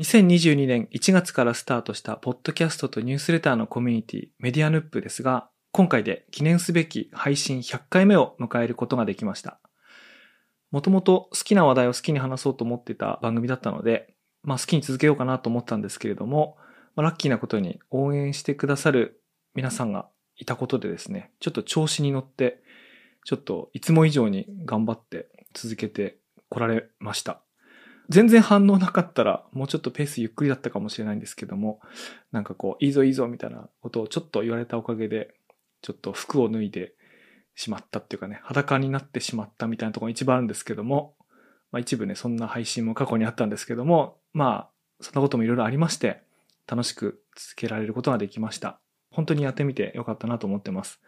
2022年1月からスタートしたポッドキャストとニュースレターのコミュニティメディアヌップですが、今回で記念すべき配信100回目を迎えることができました。もともと好きな話題を好きに話そうと思ってた番組だったので、まあ好きに続けようかなと思ったんですけれども、まあ、ラッキーなことに応援してくださる皆さんがいたことでですね、ちょっと調子に乗って、ちょっといつも以上に頑張って続けてこられました。全然反応なかったら、もうちょっとペースゆっくりだったかもしれないんですけども、なんかこう、いいぞいいぞみたいなことをちょっと言われたおかげで、ちょっと服を脱いでしまったっていうかね、裸になってしまったみたいなところが一番あるんですけども、まあ一部ね、そんな配信も過去にあったんですけども、まあ、そんなこともいろいろありまして、楽しく続けられることができました。本当にやってみてよかったなと思ってます。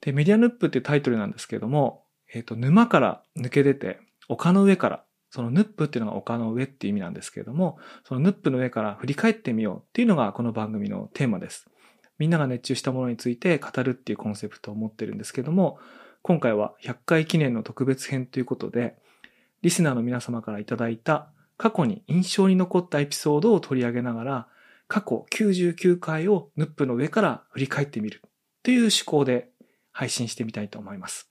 で、メディアヌップってタイトルなんですけども、えっ、ー、と、沼から抜け出て、丘の上からそのヌップっていうのが丘の上っていう意味なんですけれども、そのヌップの上から振り返ってみようっていうのがこの番組のテーマです。みんなが熱中したものについて語るっていうコンセプトを持ってるんですけども、今回は100回記念の特別編ということで、リスナーの皆様からいただいた過去に印象に残ったエピソードを取り上げながら、過去99回をヌップの上から振り返ってみるという趣向で配信してみたいと思います。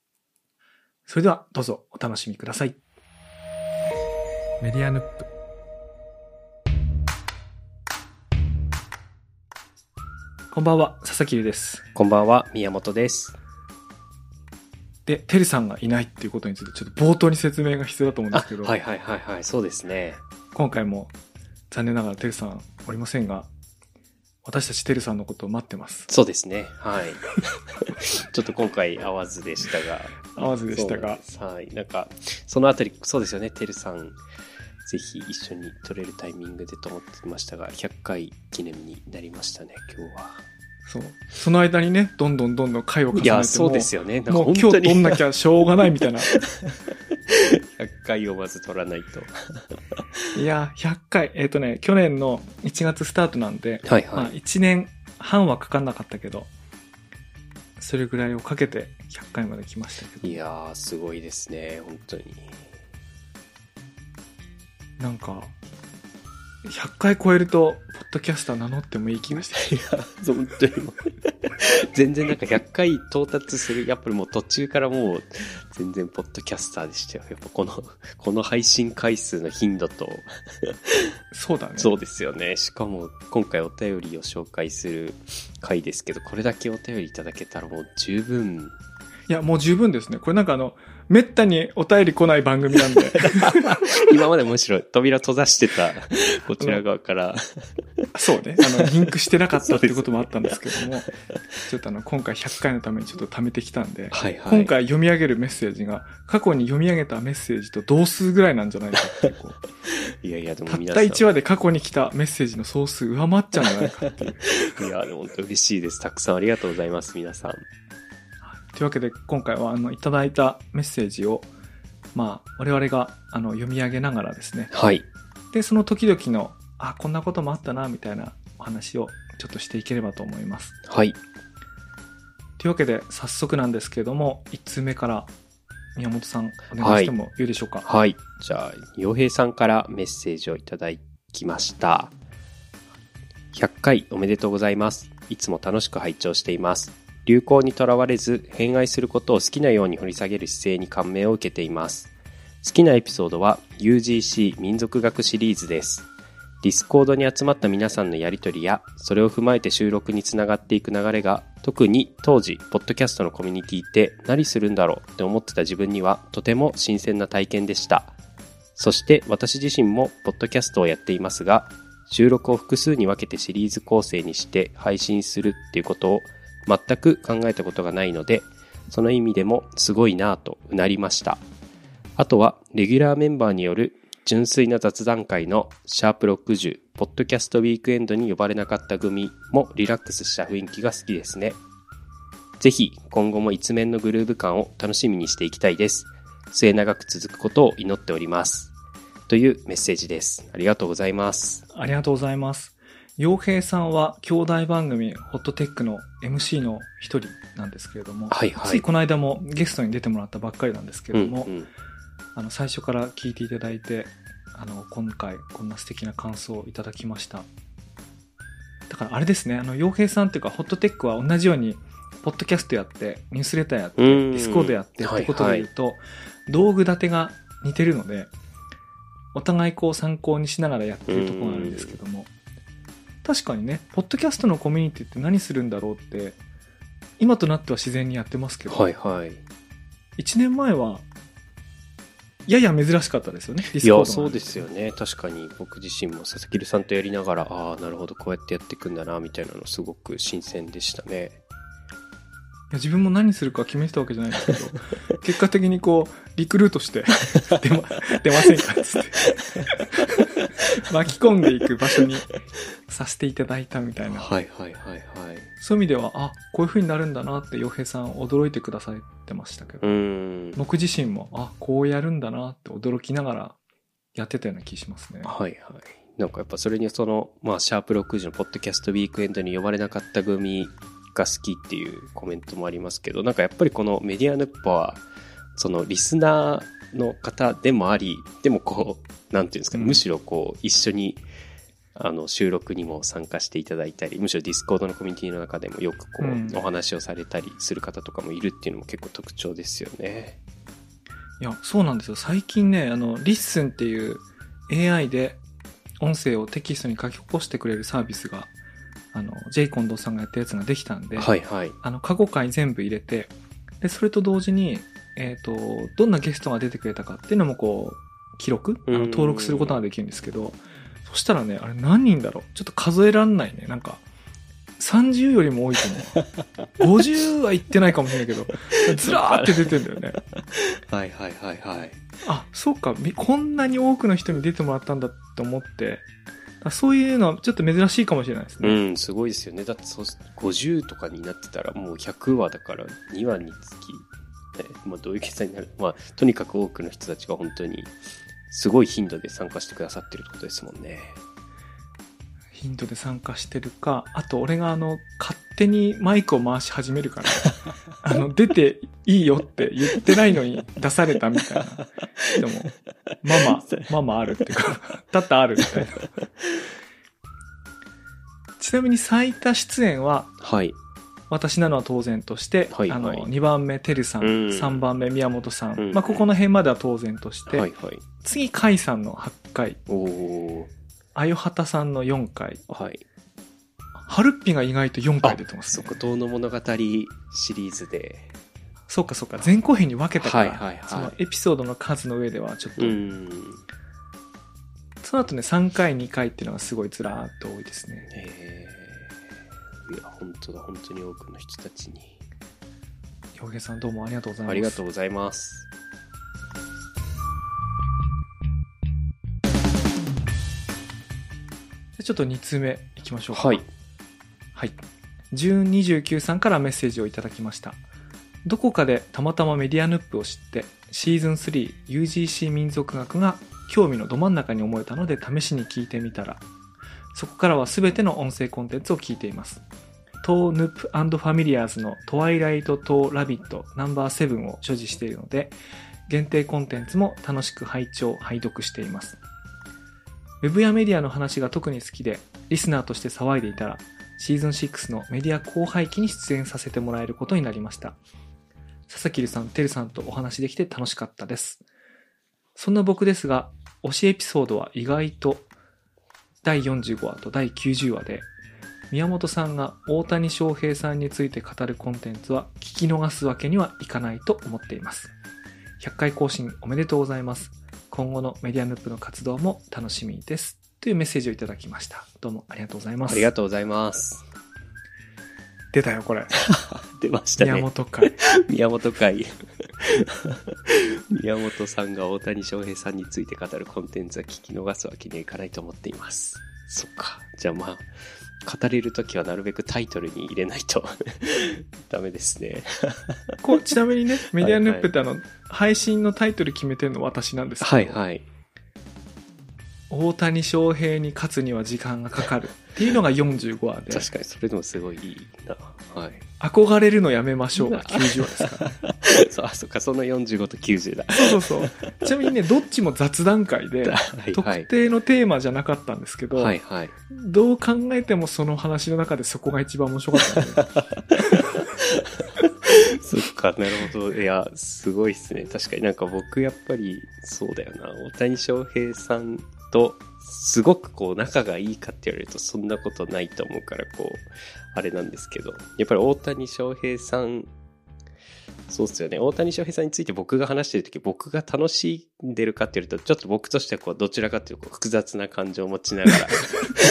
それではどうぞお楽しみください。メディアヌップこんばんは佐々木です。こんばんは宮本です。でてるさんがいないっていうことについてちょっと冒頭に説明が必要だと思うんですけど。はいはいはいはいそうですね。今回も残念ながらてるさんおりませんが私たちてるさんのことを待ってます。そうですね。はい。ちょっと今回会わずでしたが。会わずでしたが。はい。なんか、そのあたり、そうですよね、てるさん。ぜひ一緒に撮れるタイミングでと思ってましたが、100回記念になりましたね、今日は。そう。その間にね、どんどんどんどん回を重ねていや、そうですよね。もう今日撮んなきゃしょうがないみたいな。100回をまず撮らないと。いや、100回。えっ、ー、とね、去年の1月スタートなんで、はいはい。まあ1年半はかかんなかったけど、それぐらいをかけて100回まで来ましたけど。いやー、すごいですね、本当に。なんか、100回超えると、ポッドキャスター名乗ってもいい気がして。いや、本当に全然なんか100回到達する、やっぱりもう途中からもう、全然ポッドキャスターでしたよ。やっぱこの、この配信回数の頻度と。そうだね。そうですよね。しかも、今回お便りを紹介する回ですけど、これだけお便りいただけたらもう十分。いや、もう十分ですね。これなんかあの、めったにお便り来ない番組なんで。今までむしろ扉閉ざしてた、こちら側から。そうね。あの、リンクしてなかったってこともあったんですけども、ちょっとあの、今回100回のためにちょっと貯めてきたんで、はいはい、今回読み上げるメッセージが、過去に読み上げたメッセージと同数ぐらいなんじゃないかってこう。いやいや、でもたった1話で過去に来たメッセージの総数上回っちゃうんじゃないかっていう。いや、でも本当嬉しいです。たくさんありがとうございます、皆さん。というわけで今回はあのいただいたメッセージをまあ我々があの読み上げながらですね。はい。でその時々のあこんなこともあったなみたいなお話をちょっとしていければと思います。はい。というわけで早速なんですけれども1通目から宮本さんお願いしてもよいでしょうか？はい、はい、じゃあ洋平さんからメッセージをいただきました。100回おめでとうございます。いつも楽しく拝聴しています流行にとらわれず偏愛することを好きなように掘り下げる姿勢に感銘を受けています。好きなエピソードは UGC 民族学シリーズです。 Discord に集まった皆さんのやりとりや、それを踏まえて収録につながっていく流れが、特に当時、ポッドキャストのコミュニティって何するんだろうって思ってた自分にはとても新鮮な体験でした。そして私自身もポッドキャストをやっていますが、収録を複数に分けてシリーズ構成にして配信するっていうことを全く考えたことがないので、その意味でもすごいなぁとうなりました。あとは、レギュラーメンバーによる純粋な雑談会のシャープ60、ポッドキャストウィークエンドに呼ばれなかった組もリラックスした雰囲気が好きですね。ぜひ今後も一面のグルーヴ感を楽しみにしていきたいです。末永く続くことを祈っております。というメッセージです。ありがとうございます。ありがとうございます。洋平さんは兄弟番組ホットテックの MC の一人なんですけれども、はいはい、ついこの間もゲストに出てもらったばっかりなんですけれども、うんうん、あの最初から聞いていただいてあの、今回、こんな素敵な感想をいただきました。だからあれですね、あの、洋平さんっていうか、ホットテックは同じように、ポッドキャストやって、ニュースレターやって、デうん。ィスコードやってってことで言うと、道具立てが似てるので、お互いこう参考にしながらやってるところがあるんですけども、確かにね、ポッドキャストのコミュニティって何するんだろうって、今となっては自然にやってますけど、はいはい。1年前は、やや珍しかったですよね、ディいスコードがや、そうですよね。確かに僕自身も佐々木さんとやりながら、ああ、なるほど、こうやってやっていくんだな、みたいなのすごく新鮮でしたね。自分も何するか決めてたわけじゃないんですけど、結果的にこう、リクルートして、出ま、出ませんかっつって、巻き込んでいく場所にさせていただいたみたいな。はいはいはいはい。そういう意味では、あ、こういう風になるんだなって洋平さん驚いてくださってましたけど。僕自身も、あ、こうやるんだなって驚きながらやってたような気しますね。はいはい。なんかやっぱそれにその、まあ、シャープ60のポッドキャストウィークエンドに呼ばれなかった組が好きっていうコメントもありますけど、なんかやっぱりこのメディアヌッポは、そのリスナーの方でもあり、でもこう、なんていうんですかむしろこう、一緒に、あの、収録にも参加していただいたり、むしろ Discord のコミュニティの中でもよくこう、うんお話をされたりする方とかもいるっていうのも結構特徴ですよね。いや、そうなんですよ。最近ね、あの、 LISTEN っていう AI で音声をテキストに書き起こしてくれるサービスが、あの、ジェイコンドーさんがやったやつができたんで、はいはい。あの、過去回全部入れて、で、それと同時に、えっ、と、どんなゲストが出てくれたかっていうのもこう、記録あのうん登録することができるんですけど、そしたらね、あれ何人だろう？ちょっと数えらんないね。なんか、30よりも多いと思う。50は言ってないかもしれないけど、ずらーって出てんだよね。はいはいはいはい。あ、そうか、みこんなに多くの人に出てもらったんだって思って、あそういうのはちょっと珍しいかもしれないですうね。ん、すごいですよね。だってそう50とかになってたらもう100話だから2話につき、ねまあ、どういう決算になるまあ、とにかく多くの人たちが本当にすごい頻度で参加してくださってるってことですもんね。ヒントで参加してるか、あと俺があの、勝手にマイクを回し始めるから、あの、出ていいよって言ってないのに出されたみたいな。でも、ママ、ママあるっていうか、だったあるみたいな。ちなみに最多出演は、はい。私なのは当然として、はいはいあの、2番目、てるさん、うん3番目、宮本さん、うんまあ、ここの辺までは当然として、はいはい。次、甲斐さんの8回、あよはたさんの4回、ーはい。はるっぴが意外と4回出てますね。そこ、遠の物語シリーズで。そうかそうか、前後編に分けたから、はいはいはいそのエピソードの数の上ではちょっと、うん。その後ね、3回、2回っていうのがすごいずらーっと多いですね。えー、いや、本当だ、本当に多くの人たちに。洋平さんどうもありがとうございます。ありがとうございます。ちょっと2通目いきましょうか。はい。はい。1029さんからメッセージをいただきました。どこかでたまたまメディアヌップを知って、シーズン 3UGC 民族学が興味のど真ん中に思えたので試しに聞いてみたら、そこからは全ての音声コンテンツを聞いています。トーヌップファミリアーズのトワイライト・トー・ラビットナンバー7を所持しているので、限定コンテンツも楽しく拝聴、拝読しています。ウェブやメディアの話が特に好きで、リスナーとして騒いでいたら、シーズン6のメディア後輩期に出演させてもらえることになりました。佐々木さん、てるさんとお話できて楽しかったです。そんな僕ですが、推しエピソードは意外と第45話と第90話で、宮本さんが大谷翔平さんについて語るコンテンツは聞き逃すわけにはいかないと思っています。100回更新おめでとうございます。今後のメディアヌップの活動も楽しみです。というメッセージをいただきました。どうもありがとうございます。ありがとうございます。出たよ、これ。出ましたね。宮本会。宮本会 宮本さんが大谷翔平さんについて語るコンテンツは聞き逃すわけにはいかないと思っていますそっかじゃあまあ語れるときはなるべくタイトルに入れないと。ダメですね。こうちなみにね、メディアヌップってあの、配信のタイトル決めてるの私なんですけど、はいはい大谷翔平に勝つには時間がかかるっていうのが45話で確かにそれでもすごいいいな。はい。憧れるのやめましょうが90話ですからね そうあ、そっか、その45と90だ。そうそうそうちなみにねどっちも雑談会ではい特定のテーマじゃなかったんですけど、はいはい。どう考えてもその話の中でそこが一番面白かった そっか、なるほど。いや、すごいっすね。確かになんか僕やっぱり、そうだよな。大谷翔平さんと、すごくこう仲がいいかって言われるとそんなことないと思うから、こう、あれなんですけど。やっぱり大谷翔平さん、そうっすよね。大谷翔平さんについて僕が話してるとき、僕が楽しんでるかっていうと、ちょっと僕としてはこう、どちらかっていうと複雑な感情を持ちながら。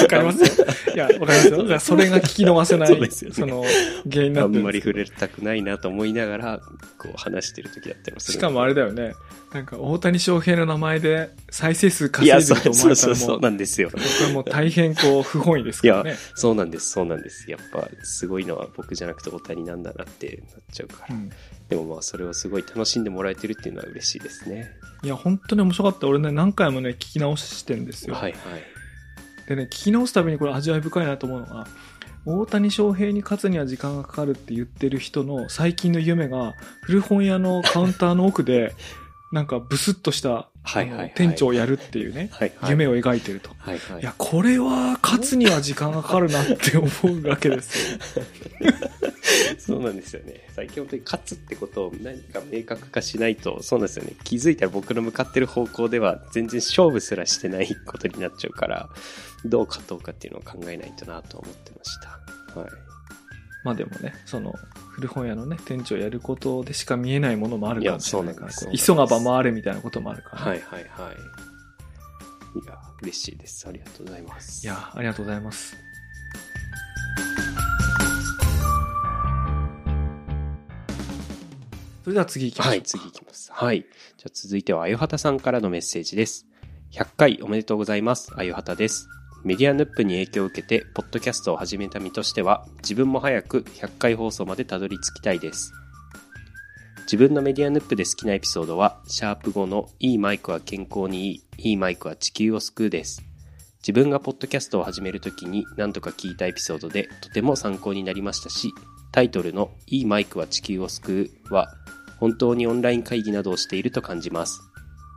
わかりますよいやわかりますよそれが聞き逃せないそうですよねその原因になんですんまり触れたくないなと思いながら、こう話してる時だったりもするしかもあれだよねなんか大谷翔平の名前で再生数いや、稼いでそうると思わそうそうそうれたらもうなんですよ。これもう大変こう不本意ですからねそうなんです、そうなんです。やっぱ、すごいのは僕じゃなくて大谷なんだなってなっちゃうから。うんでもまあ、それをすごい楽しんでもらえてるっていうのは嬉しいですね。いや本当に面白かった俺ね何回もね聞き直してんですよ、はいはい。でね聞き直すたびにこれ味わい深いなと思うのが大谷翔平に勝つには時間がかかるって言ってる人の最近の夢が古本屋のカウンターの奥で なんかブスッとした店長をやるっていうね。夢を描いてると。はいはい。いや、これは勝つには時間がかかるなって思うわけですよ。そうなんですよね。最近本当に勝つってことを何か明確化しないと、そうなんですよね。気づいたら僕の向かってる方向では全然勝負すらしてないことになっちゃうから、どう勝とうかっていうのを考えないとなと思ってました。はい。まあでもね、その、古本屋のね、店長やることでしか見えないものもあるかもしれないから、いやそうこなんですう急がば回れみたいなこともあるから、はいはいはい。いや、嬉しいです。ありがとうございます。いや、ありがとうございます。それでは次行きましょう。はい、次いきます。はい。じゃあ続いては、あゆはたさんからのメッセージです。100回おめでとうございます。あゆはたです。メディアヌップに影響を受けて、ポッドキャストを始めた身としては、自分も早く100回放送までたどり着きたいです。自分のメディアヌップで好きなエピソードは、シャープ5のいいマイクは健康にいい、いいマイクは地球を救うです。自分がポッドキャストを始めるときに何とか聞いたエピソードでとても参考になりましたし、タイトルのいいマイクは地球を救うは、本当にオンライン会議などをしていると感じます。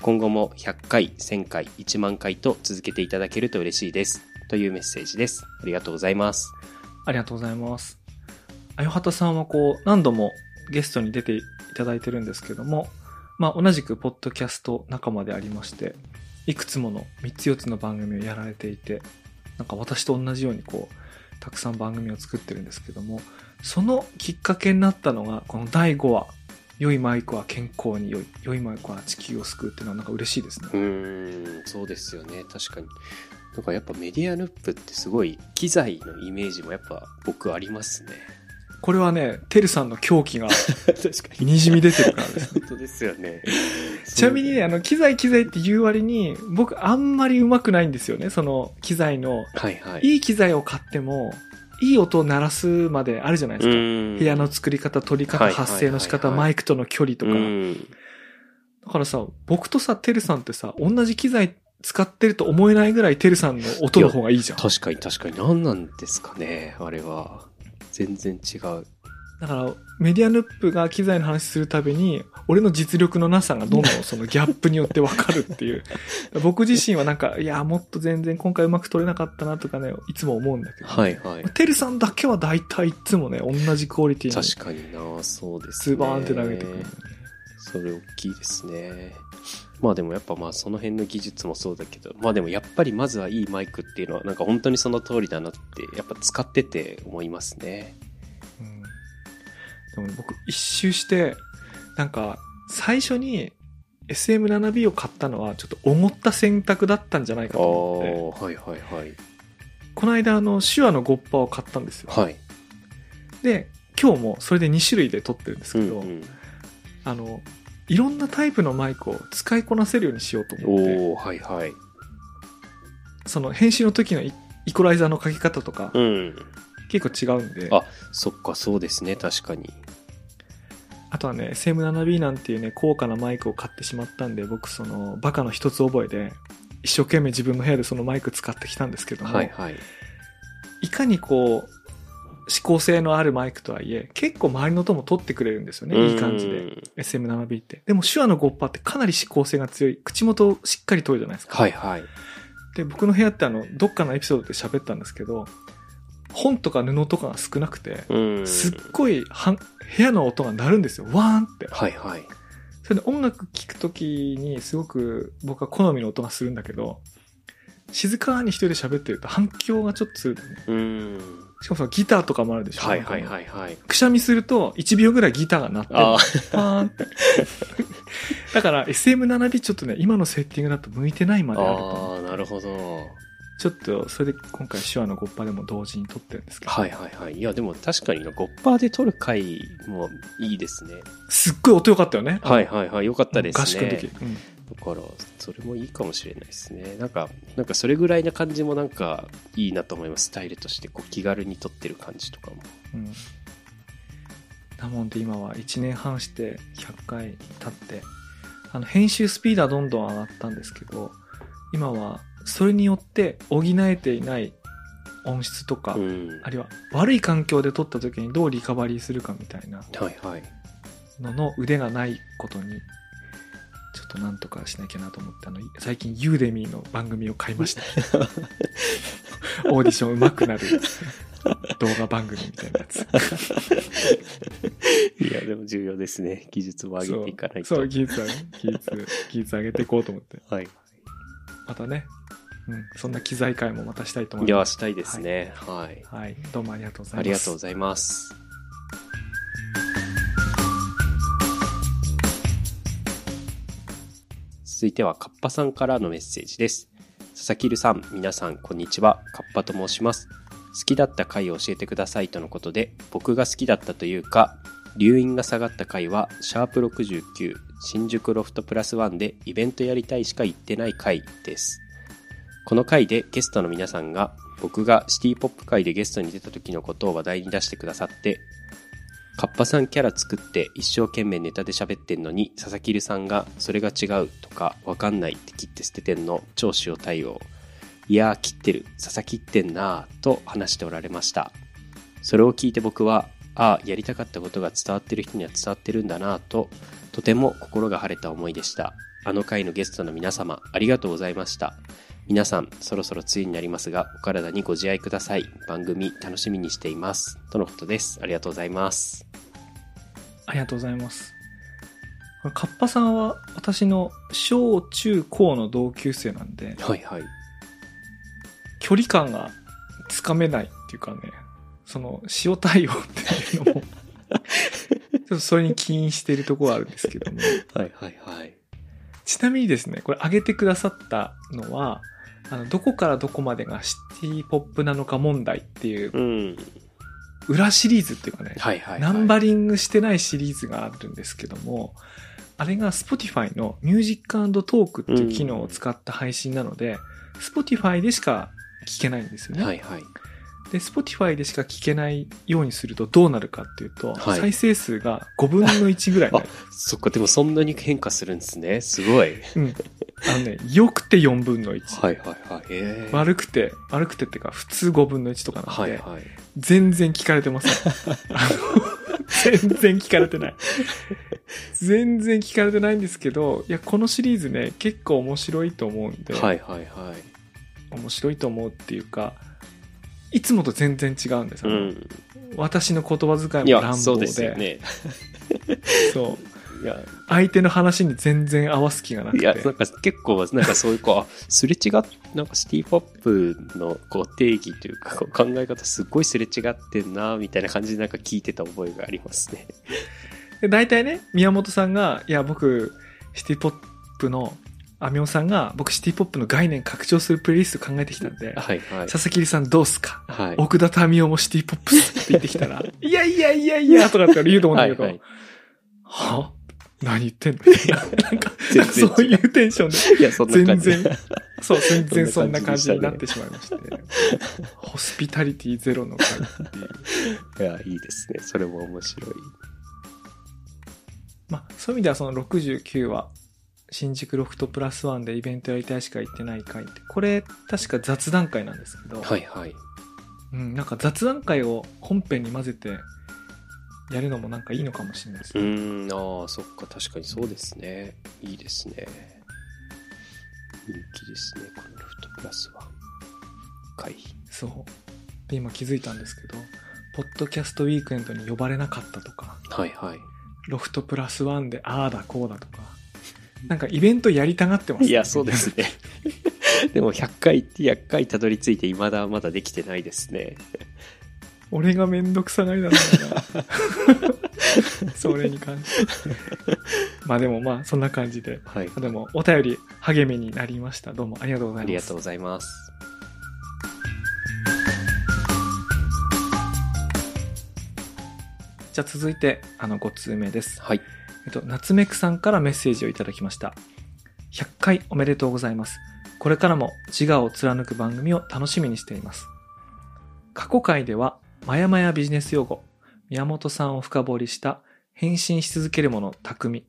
今後も100回、1000回、1万回と続けていただけると嬉しいです。というメッセージです。ありがとうございます。ありがとうございます。あよはたさんはこう、何度もゲストに出ていただいてるんですけども、まあ同じくポッドキャスト仲間でありまして、いくつもの3つ4つの番組をやられていて、なんか私と同じようにこう、たくさん番組を作ってるんですけども、そのきっかけになったのが、この第5話、良いマイクは健康に良い、良いマイクは地球を救うっていうのはなんか嬉しいですね。うーん、そうですよね。確かに。なんかやっぱメディアヌップってすごい機材のイメージもやっぱ僕ありますね。これはね、てるさんの狂気が に。にじみ出てるからです。本当ですよね。ちなみにね、あの、機材機材って言う割に、僕あんまり上手くないんですよね。その機材の、はいはい。いい機材を買っても、いい音を鳴らすまであるじゃないですか。部部屋の作り方、撮り方、発声の仕方、マイクとの距離とか。うん。だからさ、僕とさ、てるさんってさ、同じ機材使ってると思えないぐらいてるさんの音の方がいいじゃん。確かに確かに。何なんですかね、あれは。全然違う。だから、メディアヌップが機材の話するたびに、俺の実力のなさがどんどんそのギャップによってわかるっていう。僕自身はなんか、いや、もっと全然今回うまく撮れなかったなとかね、いつも思うんだけど。はいはい。てるさんだけは大体いつもね、同じクオリティに確かになそうですツーバーンって投げてくる。それ大きいですね。まあでもやっぱまあその辺の技術もそうだけど、まあでもやっぱりまずはいいマイクっていうのはなんか本当にその通りだなってやっぱ使ってて思いますね。うん、でも僕一周して、なんか最初に SM7B を買ったのはちょっと思った選択だったんじゃないかと思って、はいはいはい。この間あの手話のゴッパを買ったんですよ。はい。で、今日もそれで2種類で撮ってるんですけど、うんうん、あの、いろんなタイプのマイクを使いこなせるようにしようと思って、おおはいはい。その編集の時のイイコライザーのかけ方とかうん。結構違うんで、あそっかそうですね確かに。あとはね、SM7B なんていうね、高価なマイクを買ってしまったんで、僕その、バカの一つ覚えで、一生懸命自分の部屋でそのマイク使ってきたんですけども、はいはい。いかにこう、指向性のあるマイクとはいえ、結構周りの音も取ってくれるんですよね。いい感じで。うん。SM7B って。でも手話のゴッパってかなり指向性が強い。口元をしっかり取るじゃないですか。はいはい。で、僕の部屋ってあの、どっかのエピソードで喋ったんですけど、本とか布とかが少なくて、うん。すっごいはん部屋の音が鳴るんですよ。ワーンって。はいはい。それで音楽聴くときにすごく僕は好みの音がするんだけど、静かに一人で喋ってると反響がちょっとするんだよね。うん。しかもさ、ギターとかもあるでしょ。はいはいはいはい。くしゃみすると1秒ぐらいギターが鳴ってるあーンって。だから SM7B ちょっとね、今のセッティングだと向いてないまであると思う。ああ、なるほど。ちょっと、それで今回手話のゴッパでも同時に撮ってるんですけど。はいはいはい。いや、でも確かにゴッパーで撮る回もいいですね。すっごい音良かったよね。はいはいはい。よかったですね。合宿の時。うんだから、それもいいかもしれないですね。なんか、なんかそれぐらいな感じもなんかいいなと思います。スタイルとして、こう気軽に撮ってる感じとかも。うん。なもんで今は1年半して100回経って、あの、編集スピードはどんどん上がったんですけど、今はそれによって補えていない音質とか、うん。あるいは悪い環境で撮った時にどうリカバリーするかみたいな。のの腕がないことに、ちょっとなんとかしなきゃなと思って、あの、最近ユーデミーの番組を買いました。オーディション上手くなる動画番組みたいなやつ。いや、でも重要ですね。技術も上げていかないと。そう、そう技術技術、技術上げていこうと思って。はい。またね、うん、そんな機材会もまたしたいと思いや、います。したいですね。はい。はい、どうもありがとうございます。ありがとうございます。続いては、カッパさんからのメッセージです。佐々木留さん、皆さん、こんにちは。カッパと申します。好きだった回を教えてくださいとのことで、僕が好きだったというか、留飲が下がった回は、シャープ69、新宿ロフトプラスワンでイベントやりたいしか言ってない回です。この回でゲストの皆さんが僕がシティポップ界でゲストに出た時のことを話題に出してくださって、カッパさんキャラ作って一生懸命ネタで喋ってんのに、佐々木留さんがそれが違うとかわかんないって切って捨ててんの超塩対応。いやー切ってる、佐々木ってんなーと話しておられました。それを聞いて僕は、ああ、やりたかったことが伝わってる人には伝わってるんだなぁと、とても心が晴れた思いでした。あの回のゲストの皆様、ありがとうございました。皆さん、そろそろ梅雨になりますが、お体にご自愛ください。番組楽しみにしています。とのことです。ありがとうございます。ありがとうございます。カッパさんは私の小中高の同級生なんで、はいはい。距離感がつかめないっていうかね、その塩対応っていうのも、ちょっとそれに起因しているところはあるんですけども。はいはいはい。ちなみにですね、これ上げてくださったのは、あの、どこからどこまでがシティポップなのか問題っていううん。裏シリーズっていうかね、はいはい、はい。ナンバリングしてないシリーズがあるんですけども、あれが Spotify の Music and Talk っていう機能を使った配信なので、Spotify でしか聞けないんですよね。はいはい。で、Spotify でしか聞けないようにするとどうなるかっていうと、はい再生数が5分の1ぐらいになる。そっか、でもそんなに変化するんですね。すごい。うん。あのね、良くて4分の1。はいはいはい。えー、悪くて、悪くてっていうか、普通5分の1とかなんで、はいはい。全然聞かれてません。全然聞かれてない。全然聞かれてないんですけど、いや、このシリーズね、結構面白いと思うんで、はいはいはい。面白いと思うっていうか、いつもと全然違うんですよ、うん。私の言葉遣いも乱暴で、そうね。そう。いや、相手の話に全然合わす気がなくて。いや、なんか結構、なんかそういう、こう、あすれ違っ、なんかシティポップのこう定義というか、考え方すっごいすれ違ってんな、みたいな感じでなんか聞いてた覚えがありますね。で大体ね、宮本さんが、いや、僕、シティポップの、アミオさんが、僕シティポップの概念拡張するプレイリスト考えてきたんで、はいはい。佐々木里さんどうすか？はい。奥田民生もシティポップスって言ってきたら、いやいやいやいや、とかって言うと思うんだけど、はいはいは何言ってんの？みたいな。なんか、そういうテンションで、いや、そんな感じ。全然、そう、全然そんな感じになってしまいまして、ホスピタリティゼロの回っていう。いや、いいですね。それも面白い。まあ、そういう意味ではその69は、新宿ロフトプラスワンでイベントやりたいしか行ってない会って、これ確か雑談会なんですけど、はいはい。うん、なんか雑談会を本編に混ぜてやるのもなんかいいのかもしれないですうね。ーん、ああ、そっか、確かにそうですね。いいですね。人気ですね、このロフトプラスは。会。そう。で、今気づいたんですけど、ポッドキャストウィークエンドに呼ばれなかったとか、はいはい。ロフトプラスワンでああだこうだとか、なんかイベントやりたがってますねいや、そうですね。でも100回って100回たどり着いて未だまだできてないですね。俺がめんどくさがりなんだよな。それに関して。まあでもまあ、そんな感じで。はい。でも、お便り励みになりました。どうもありがとうございます。ありがとうございます。じゃあ続いて、あの、5通目です。はい。えっと、夏目くさんからメッセージをいただきました。100回おめでとうございます。これからも自我を貫く番組を楽しみにしています。過去回では、まやまやビジネス用語、宮本さんを深掘りした変身し続けるもの匠、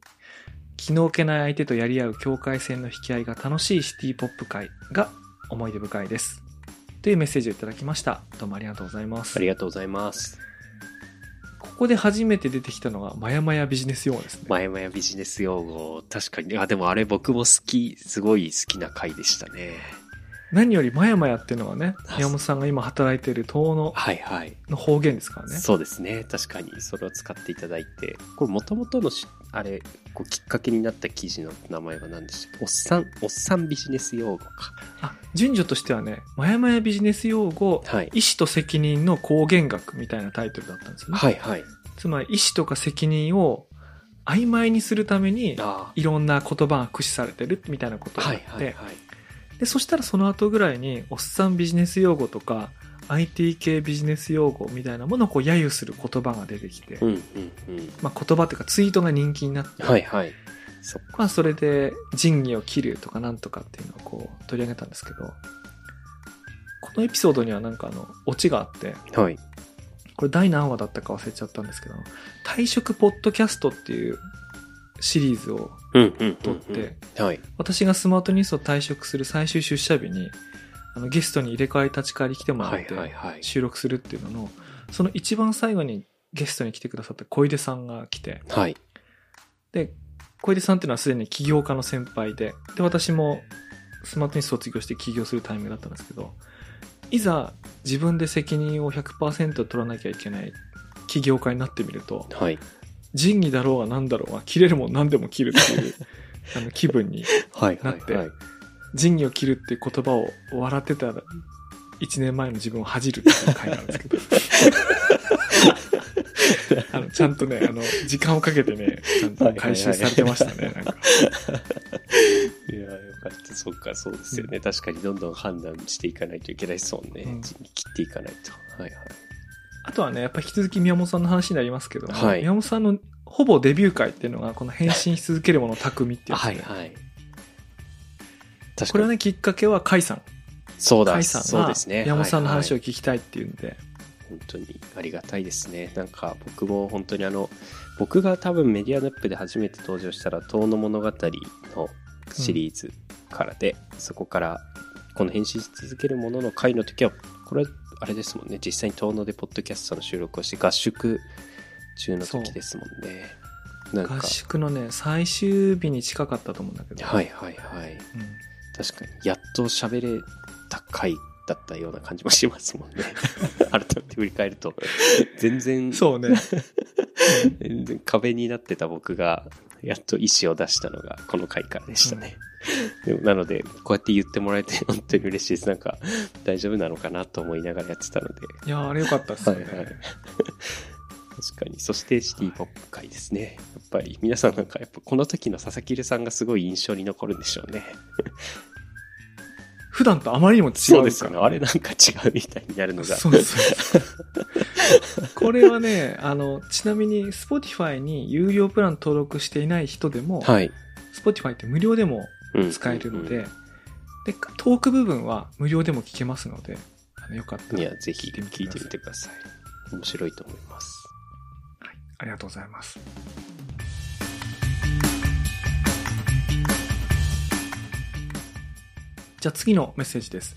気の置けない相手とやり合う境界線の引き合いが楽しいシティポップ会が思い出深いです。というメッセージをいただきました。どうもありがとうございますあ。りがとうございます。ここで初めて出てきたのが、まやまやビジネス用語ですね。前々ビジネス用語、確かに。あ、でもあれ僕も好き、すごい好きな回でしたね。何よりまやまやっていうのはねあ宮本さんが今働いている遠野はいはい。の方言ですからねそうですね。確かに、それを使っていただいて。これ、もともとのし、あれ、こうきっかけになった記事の名前は何でしたっけ？おっさん、おっさんビジネス用語か。あ順序としてはねまやまやビジネス用語はい。意思と責任の公言学みたいなタイトルだったんですよね、はいはい。つまり意思とか責任を曖昧にするためにあいろんな言葉が駆使されてるみたいなことあ。があって、はいはいはい。でそしたらその後ぐらいにおっさんビジネス用語とか IT 系ビジネス用語みたいなものをこう揶揄する言葉が出てきて、うんうんうん。まあ、言葉っていうかツイートが人気になって、はいはい。そ。まあそれで仁義を切るとかなんとかっていうのをこう取り上げたんですけど、このエピソードにはなんかあの、オチがあって、はい。これ第何話だったか忘れちゃったんですけど、退職ポッドキャストっていうシリーズを。撮って、はい。私がスマートニュースを退職する最終出社日に、あのゲストに入れ替わり立ち替わり来てもらはいってはいはい。収録するっていうのの、その一番最後にゲストに来てくださった小出さんが来て、はい。で、小出さんっていうのはすでに起業家の先輩で、で、私もスマートに卒業して起業するタイミングだったんですけど、いざ自分で責任を100%取らなきゃいけない起業家になってみると、はい。仁義だろうが何だろうが、切れるもん何でも切るっていう あの気分に、はいなってはいはい。仁義を切るっていう言葉を笑ってたら、1年前の自分を恥じるっていう回なんですけど。あのちゃんとね、あの、時間をかけてね、ちゃんと回収されてましたね、なんか。いや、よかった。そっか、そうですよね。確かにどんどん判断していかないといけないですもんね。うん切っていかないと。はいはい。あとはね、やっぱ引き続き宮本さんの話になりますけども、はい宮本さんのほぼデビュー回っていうのが、この変身し続けるもの匠っていうやつで、はいはい。これはね、きっかけは甲斐さん。そうだ、甲斐さんがそうですね。宮本さんの話をはいはい聞きたいっていうんで、本当にありがたいですね。なんか僕も本当にあの、僕が多分メディアネップで初めて登場したら、遠野物語のシリーズからで、そこからこの変身し続けるものの回の時は、これ、あれですもんね、実際に遠野でポッドキャストの収録をして合宿中の時ですもんね。なんか、合宿のね、最終日に近かったと思うんだけど、はいはいはい。うん確かに、やっと喋れた回だったような感じもしますもんね。改めて振り返ると、全然、そうね。全然壁になってた僕が、やっと意思を出したのがこの回からでしたね。でもなので、こうやって言ってもらえて 本当に嬉しいです。なんか、大丈夫なのかなと思いながらやってたので。いやーあれよかったっすよね。はいはい確かに。そしてシティポップ回ですね。やっぱり皆さんなんかやっぱこの時の佐々木留さんがすごい印象に残るんでしょうね。普段とあまりにも違うそうですよね。あれなんか違うみたいになるのが。そうそう。これはね、あの、ちなみに Spotify に有料プラン登録していない人でも、はい。Spotify って無料でもうん使えるので、うんで、トーク部分は無料でも聞けますので、あのよかったらいや、ぜひ聞いてみてください。面白いと思います。ありがとうございます。じゃあ次のメッセージです。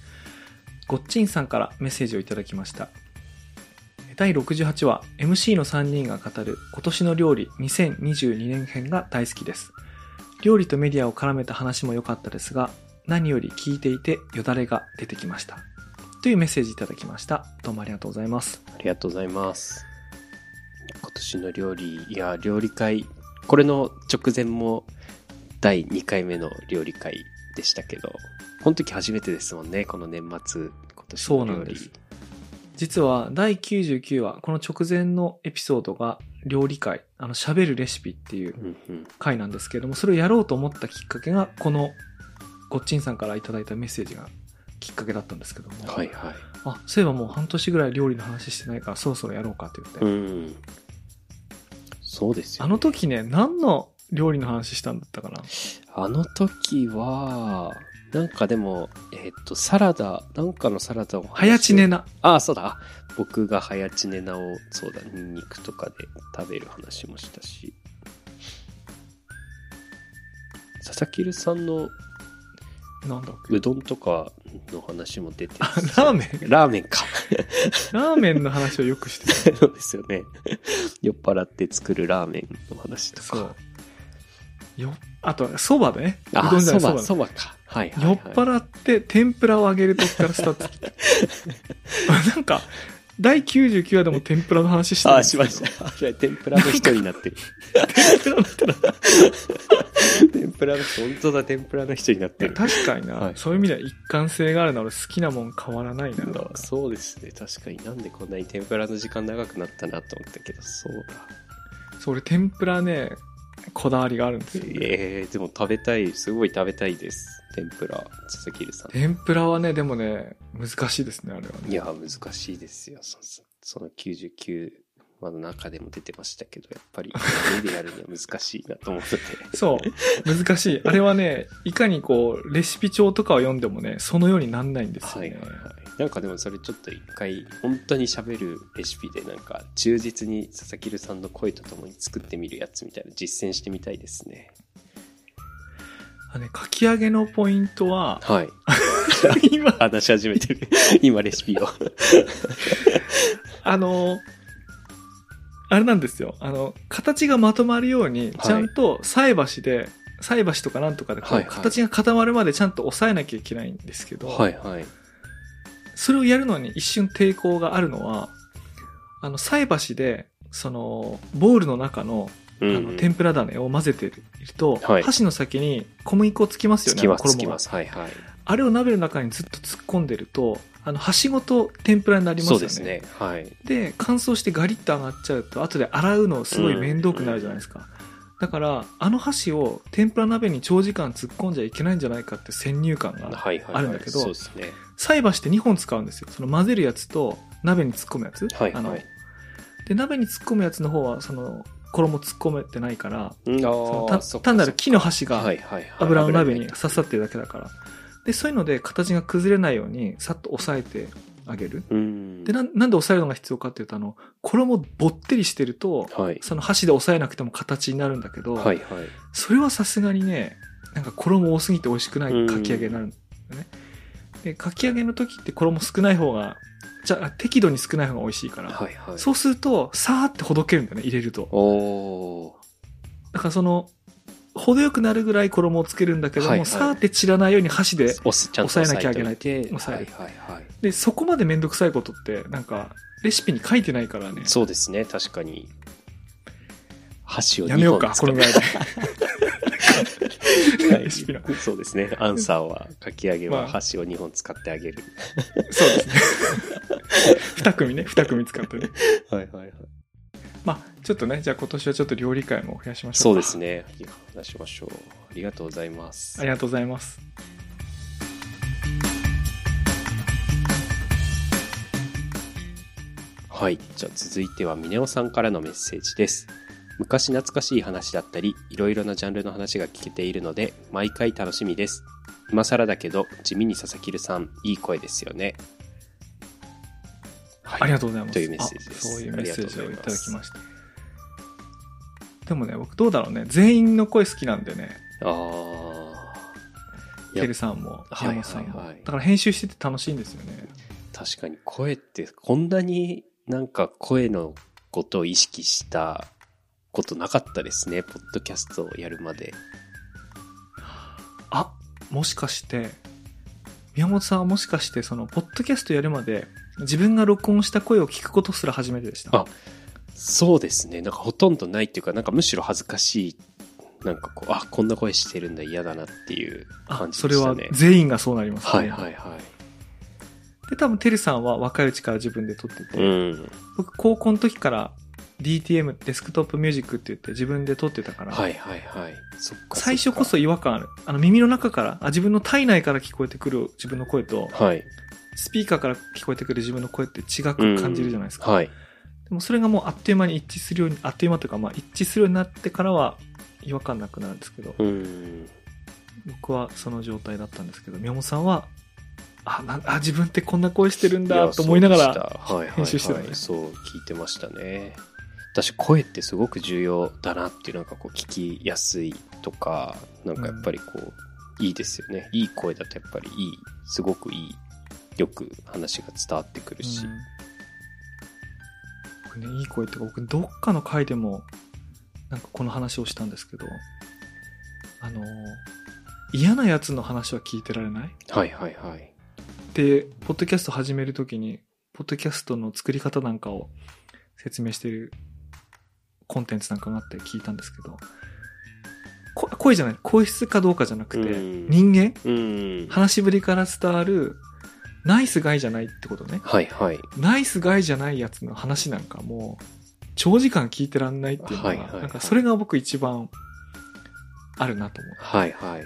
ごっちんさんからメッセージをいただきました。第68話 MC の3人が語る今年の料理2022年編が大好きです。料理とメディアを絡めた話も良かったですが、何より聞いていてよだれが出てきました。というメッセージいただきました。どうもありがとうございます。ありがとうございます。今年の料理、いや、料理会、これの直前も第2回目の料理会でしたけど、この時初めてですもんね、この年末、今年。そうなんです実は第99話、この直前のエピソードが料理会、あの喋るレシピっていう。回なんですけれども、それをやろうと思ったきっかけが、このごっちんさんからいただいたメッセージがきっかけだったんですけども、はいはい。あ、そういえばもう半年ぐらい料理の話してないからそろそろやろうかって言って、うん。そうですよ、あの時ね、何の料理の話したんだったかな？あの時は、なんかでも、えっ、と、サラダ、なんかのサラダを。早知ねな。ああ、そうだ。僕が早知ネナを、そうだ、ニンニクとかで食べる話もしたし。佐々木さんのなんだうどんとかの話も出てあ、ラーメン？ラーメンか。ラーメンの話をよくしてた。そうですよね。酔っ払って作るラーメンの話とか。そう。よ、あと、蕎麦ね。うあそば、蕎麦。そばか。はいはい、酔はい。っ払って天ぷらを揚げるとこからスタート なんか、第99話でも天ぷらの話してああ、るんですけどしました。天ぷらの人になってる。天ぷらだったら天ぷらの人、本当だ、天ぷらの人になってる。確かにな、はいそういう意味では一貫性があるなら好きなもん変わらないな。あ そうですね。確かになんでこんなに天ぷらの時間長くなったなと思ったけど、そうだ。そう、俺天ぷらね、こだわりがあるんですよ。ええでも食べたい、すごい食べたいです。天ぷら、佐々木さん。天ぷらはね、でもね、難しいですね、あれはね。いや、難しいですよ。そそその99話の中でも出てましたけど、やっぱり家でやるには難しいなと思ってて。そう、難しい。あれはね、いかにこう、レシピ帳とかを読んでもね、そのようになんないんですよね。はいはいはい。なんかでもそれちょっと一回、本当に喋るレシピでなんか、忠実に佐々木さんの声とともに作ってみるやつみたいな実践してみたいですね。あね、かき揚げのポイントは、はい。今、話し始めてる。今レシピを。あの、あれなんですよ。あの、形がまとまるように、ちゃんと菜箸で、菜箸とかなんとかで形が固まるまでちゃんと押さえなきゃいけないんですけど、はいはい。それをやるのに一瞬抵抗があるのは、あの、菜箸で、その、ボウルの中の、あうの、天ぷら種を混ぜていると、はい箸の先に小麦粉つきますよね。つきます、衣がつきます。はいはい。あれを鍋の中にずっと突っ込んでると、あの、箸ごと天ぷらになりますよね。そうですね。はい。で、乾燥してガリッと上がっちゃうと、後で洗うのすごい面倒くなるじゃないですか。だから、あの箸を天ぷら鍋に長時間突っ込んじゃいけないんじゃないかって先入観が。あるんだけどそうですね。菜箸って2本使うんですよ。その混ぜるやつと鍋に突っ込むやつ。はいあのはい。で、鍋に突っ込むやつの方は、その、衣突っ込めてないから、単なる木の箸が油の鍋に油刺さってるだけだから。で、そういうので形が崩れないように、さっと押さえてあげる？うん。で、なんなんで押さえるのが必要かっていうと、あの、衣ぼってりしてると、はい。その箸で押さえなくても形になるんだけど、はいはい。それはさすがにね、なんか衣多すぎて美味しくないかき揚げになるんだよね。で、かき揚げの時って衣少ない方が、じゃあ適度に少ない方が美味しいから、はいはい。そうすると、さーってほどけるんだよね、入れると。だからその、程よくなるぐらい衣をつけるんだけども、はいはいさーって散らないように箸で、押さえなきゃいけないて押さえるはいはいはい。で、そこまでめんどくさいことって、なんか、レシピに書いてないからね。そうですね、確かに。箸をやめようか、2このぐらいで。はい レシピの。そうですね。アンサーは、かき揚げまあは箸を2本使ってあげる。そうですね。二組ね、二組使ってね。はいはいはい。まあ、ちょっとね、じゃあ今年はちょっと料理会も増やしましょそううか。ですね。話しましょう。ありがとうございますあ。りがとうございます。はい。じゃあ続いては、ミネオさんからのメッセージです。昔懐かしい話だったり、いろいろなジャンルの話が聞けているので、毎回楽しみです。今更だけど、地味に佐々木さん、いい声ですよね。はいありがとうございます。というメッセージですあそういうメッセージをいただきましした。でもね、僕どうだろうね。全員の声好きなんでね。あいやてるさんも、はい宮本さんも。はいはいだから編集してて楽しいんですよね。確かに声ってこんなになんか声のことを意識したことなかったですね。ポッドキャストをやるまで。あ、もしかして、宮本さんはもしかして、その、ポッドキャストやるまで、自分が録音した声を聞くことすら初めてでした。あそうですね。なんかほとんどないっていうか、なんかむしろ恥ずかしい。なんかこう、あ、こんな声してるんだ、嫌だなっていうあ感じそれはでしたね。全員がそうなりますね。はいはいはい。で、多分、てるさんは若いうちから自分で撮ってて、うん。僕、高校の時から DTM、デスクトップミュージックって言って自分で撮ってたから、はいはいはい。そっか最初こそ違和感ある。あの、耳の中から、あ、自分の体内から聞こえてくる自分の声と、はい。スピーカーから聞こえてくる自分の声って違く感じるじゃないですか。はい。でもそれがもうあっという間に一致するように、あっという間というか、まあ一致するようになってからは違和感なくなるんですけど、うん。僕はその状態だったんですけど、宮本さんは、あ、なあ自分ってこんな声してるんだと思いながら、編集してたねはい、そう聞いてましたね。私声ってすごく重要だなっていうなんかこう聞きやすいとかなんかやっぱりこう、いいですよね。いい声だとやっぱりいいすごくいいよく話が伝わってくるし、うんね、いい声ってか、僕、どっかの回でも、なんかこの話をしたんですけど、あの、嫌なやつの話は聞いてられない？はいはいはい。で、ポッドキャスト始めるときに、ポッドキャストの作り方なんかを説明しているコンテンツなんかがあって聞いたんですけど、こ声じゃない、声質かどうかじゃなくて、うん。人間？うん。話しぶりから伝わる、ナイスガイじゃないってことね。はいはいナイスガイじゃないやつの話なんかもう、長時間聞いてらんないっていうのが、はいはいはいなんかそれが僕一番あるなと思う。はいはい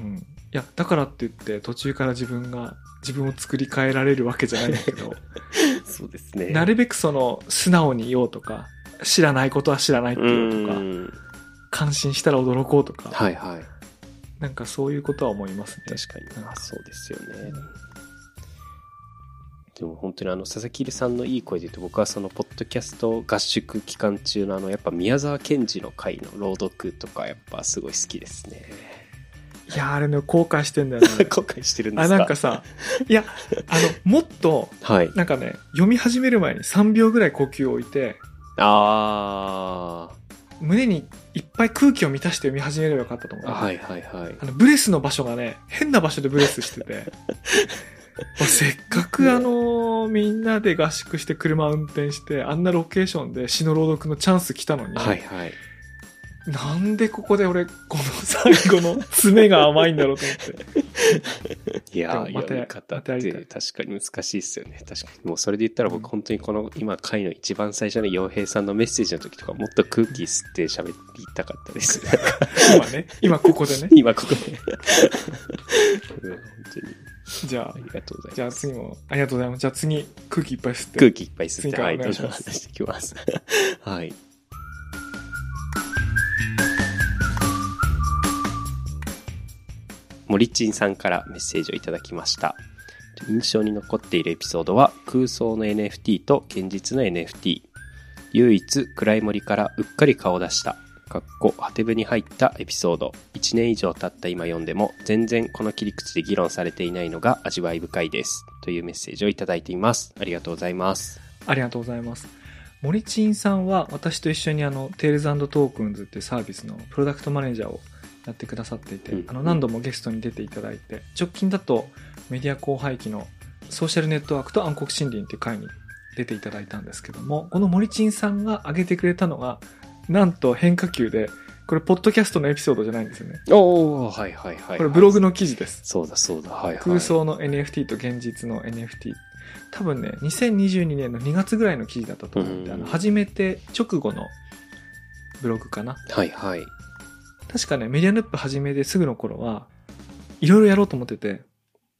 うん。いや、だからって言って途中から自分が、自分を作り変えられるわけじゃないんだけど、そうですねなるべくその、素直に言おうとか、知らないことは知らないってう言おうとか、ん感心したら驚こうとか、はいはいなんかそういうことは思いますね。確かに。なそうですよね。でも本当にあの佐々木入さんのいい声で言うと僕はそのポッドキャスト合宿期間中のあのやっぱ宮沢賢治の回の朗読とかやっぱすごい好きですね。いや、あれね、後悔してんだよね。後悔してるんであ、すか？なんかさ、いや、あの、もっと、はい。なんかね、読み始める前に3秒ぐらい呼吸を置いて、あ胸にいっぱい空気を満たして読み始めればよかったと思う。あはいはいはい。あの、ブレスの場所がね、変な場所でブレスしてて、せっかくあのーみんなで合宿して車運転して、あんなロケーションで詩の朗読のチャンス来たのに、はいはいなんでここで俺、この最後の 爪が甘いんだろうと思って。いやー読み方まったて確かに難しいですよね確かにもうそれで言ったらうん僕本当にこの今回の一番最初の洋平さんのメッセージの時とかもっと空気吸って喋りたかったです 今ね、今ここでね。今ここでうん本当にじゃああ、りがとうございますじゃあ次も、ありがとうございます。じゃあ次、空気いっぱい吸って。空気いっぱい吸って、はい、お願いしますどうぞ話していきます。はい。森珍さんからメッセージをいただきました。印象に残っているエピソードは空想の NFT と現実の NFT。唯一暗い森からうっかり顔を出した。かっこはてブに入ったエピソード。1年以上経った今読んでも全然この切り口で議論されていないのが味わい深いです。というメッセージをいただいています。ありがとうございます。ありがとうございます。森チンさんは私と一緒にあの、 Tales Tokens っていうサービスのプロダクトマネージャーをやってくださっていて、うんあの、何度もゲストに出ていただいて、直近だとメディア広廃期のソーシャルネットワークと暗黒森林っていう回に出ていただいたんですけども、この森チンさんが挙げてくれたのが、なんと変化球で、これ、ポッドキャストのエピソードじゃないんですよね。おおはいはいはい。これ、ブログの。の記事です。そうだそうだ、はいはい。空想の NFT と現実の NFT。多分ね、2022年の2月ぐらいの記事だったと思うんで、うんあの、初めて直後のブログかな。はいはい。確かね、メディアヌップ始めですぐの頃は、いろいろやろうと思ってて、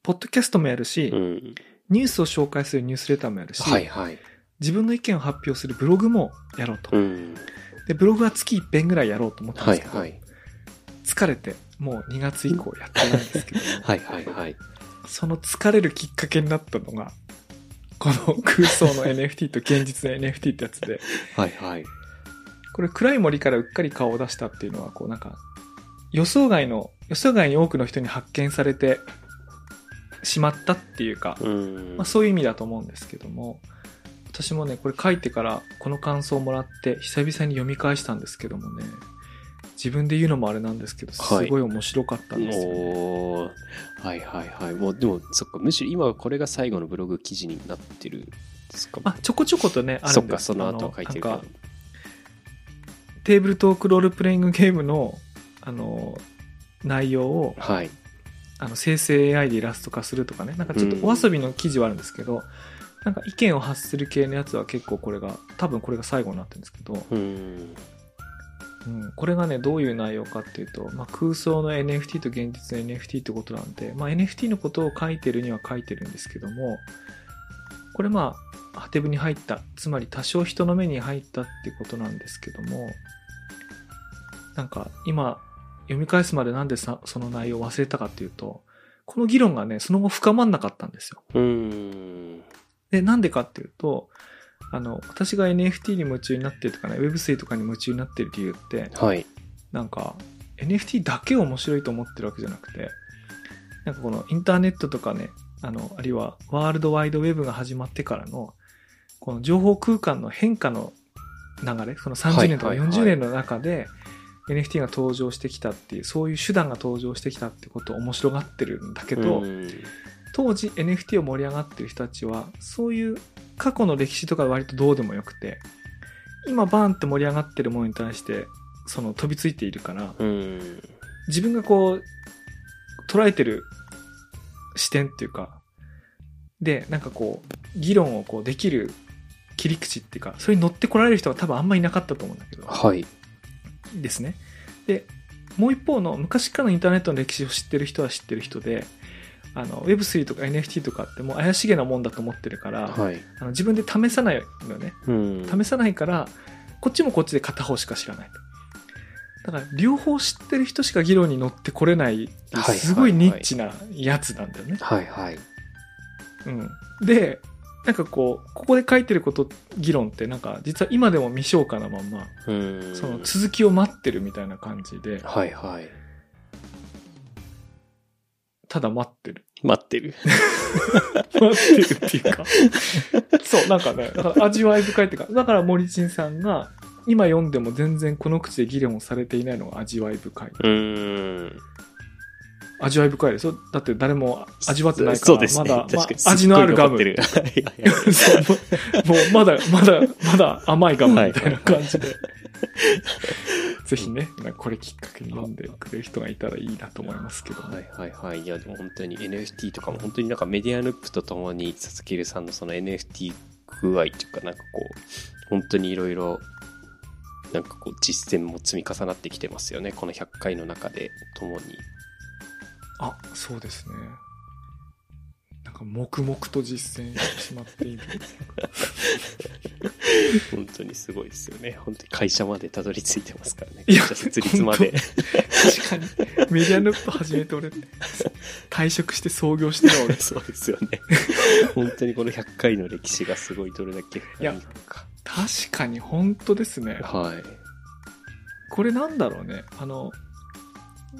ポッドキャストもやるし、うん。ニュースを紹介するニュースレターもやるし、はいはい。自分の意見を発表するブログもやろうと。うん。で、ブログは月1遍ぐらいやろうと思ったんですけど、はいはい。疲れて、もう2月以降やってないんですけど、はいはいはい。その疲れるきっかけになったのが、この空想の NFT と現実の NFT ってやつで、はいはい。これ暗い森からうっかり顔を出したっていうのは、こうなんか、予想外の、予想外に多くの人に発見されてしまったっていうか、うん。まあ、そういう意味だと思うんですけども、私もね、これ書いてからこの感想をもらって久々に読み返したんですけどもね、自分で言うのもあれなんですけど、すはいごい面白かったんですよ、ねおーはいはいはい。もうでも、そっか、むしろ今はこれが最後のブログ記事になってるんですか？あ、ちょこちょことね、あるんですそっか、その後は書いてるか。テーブルトークロールプレイングゲームの、あの、内容を、はい。あの、生成 AI でイラスト化するとかね、なんかちょっとお遊びの記事はあるんですけど、なんか意見を発する系のやつは結構これが、多分これが最後になってるんですけど、うん。うん、これがね、どういう内容かっていうと、まあ、空想の NFT と現実の NFT ってことなんで、まあ、NFT のことを書いてるには書いてるんですけども、これまあ、ハテブに入った、つまり多少人の目に入ったってことなんですけども、なんか今、読み返すまでなんでさその内容を忘れたかっていうと、この議論がね、その後深まんなかったんですよ。うん。で、なんでかっていうと、あの、私が NFT に夢中になってるとかね、Web3 とかに夢中になってる理由って、はい。なんか NFT だけ面白いと思ってるわけじゃなくて、なんかこのインターネットとかね、あの、あるいはワールドワイドウェブが始まってからの、この情報空間の変化の流れ、その30年とかはいはいはい40年の中で NFT が登場してきたっていう、そういう手段が登場してきたってことを面白がってるんだけど、うん当時 NFT を盛り上がってる人たちは、そういう過去の歴史とか割とどうでもよくて、今バーンって盛り上がってるものに対して、その飛びついているから、うん。自分がこう、捉えてる視点っていうか、で、なんかこう、議論をこうできる切り口っていうか、それに乗ってこられる人は多分あんまいなかったと思うんだけど、はい。ですね。で、もう一方の昔からのインターネットの歴史を知ってる人は知ってる人で、あの、Web3 とか NFT とかってもう怪しげなもんだと思ってるから、はい。あの自分で試さないのよね。うん。試さないから、こっちもこっちで片方しか知らないと。だから、両方知ってる人しか議論に乗ってこれない、はいすごいニッチなやつなんだよね。はいはい。うん。で、なんかこう、ここで書いてること、議論ってなんか、実は今でも未消化なまんま、うん。その続きを待ってるみたいな感じで、はいはい。ただ待ってる。待ってる。待ってるっていうか。そう、なんかね、だから味わい深いっていうか、だから森珍さんが、今読んでも全然この口で議論をされていないのが味わい深い。うん。味わい深いですよ。だって誰も味わってないから、ね。まだ、ま味のあるガム。もうまだ、まだ、まだ甘いガムみたいな感じで。ぜひね、これきっかけに読んでくれる人がいたらいいなと思いますけどね。はいはいはい。いや、でも本当に NFT とかも本当になんかメディアヌップとともに、佐々木留さんのその NFT 具合というか、なんかこう、本当にいろいろ、なんかこう、実践も積み重なってきてますよね。この100回の中で、ともに。あ、そうですね。なんか黙々と実践してしまっている。本当にすごいですよね。本当に会社までたどり着いてますからね。会社設立まで。確かに。メディアヌップ始めて俺、退職して創業してる俺。そうですよね。本当にこの100回の歴史がすごいどれだけ深いのか。確かに本当ですね。はい。これなんだろうね。あの、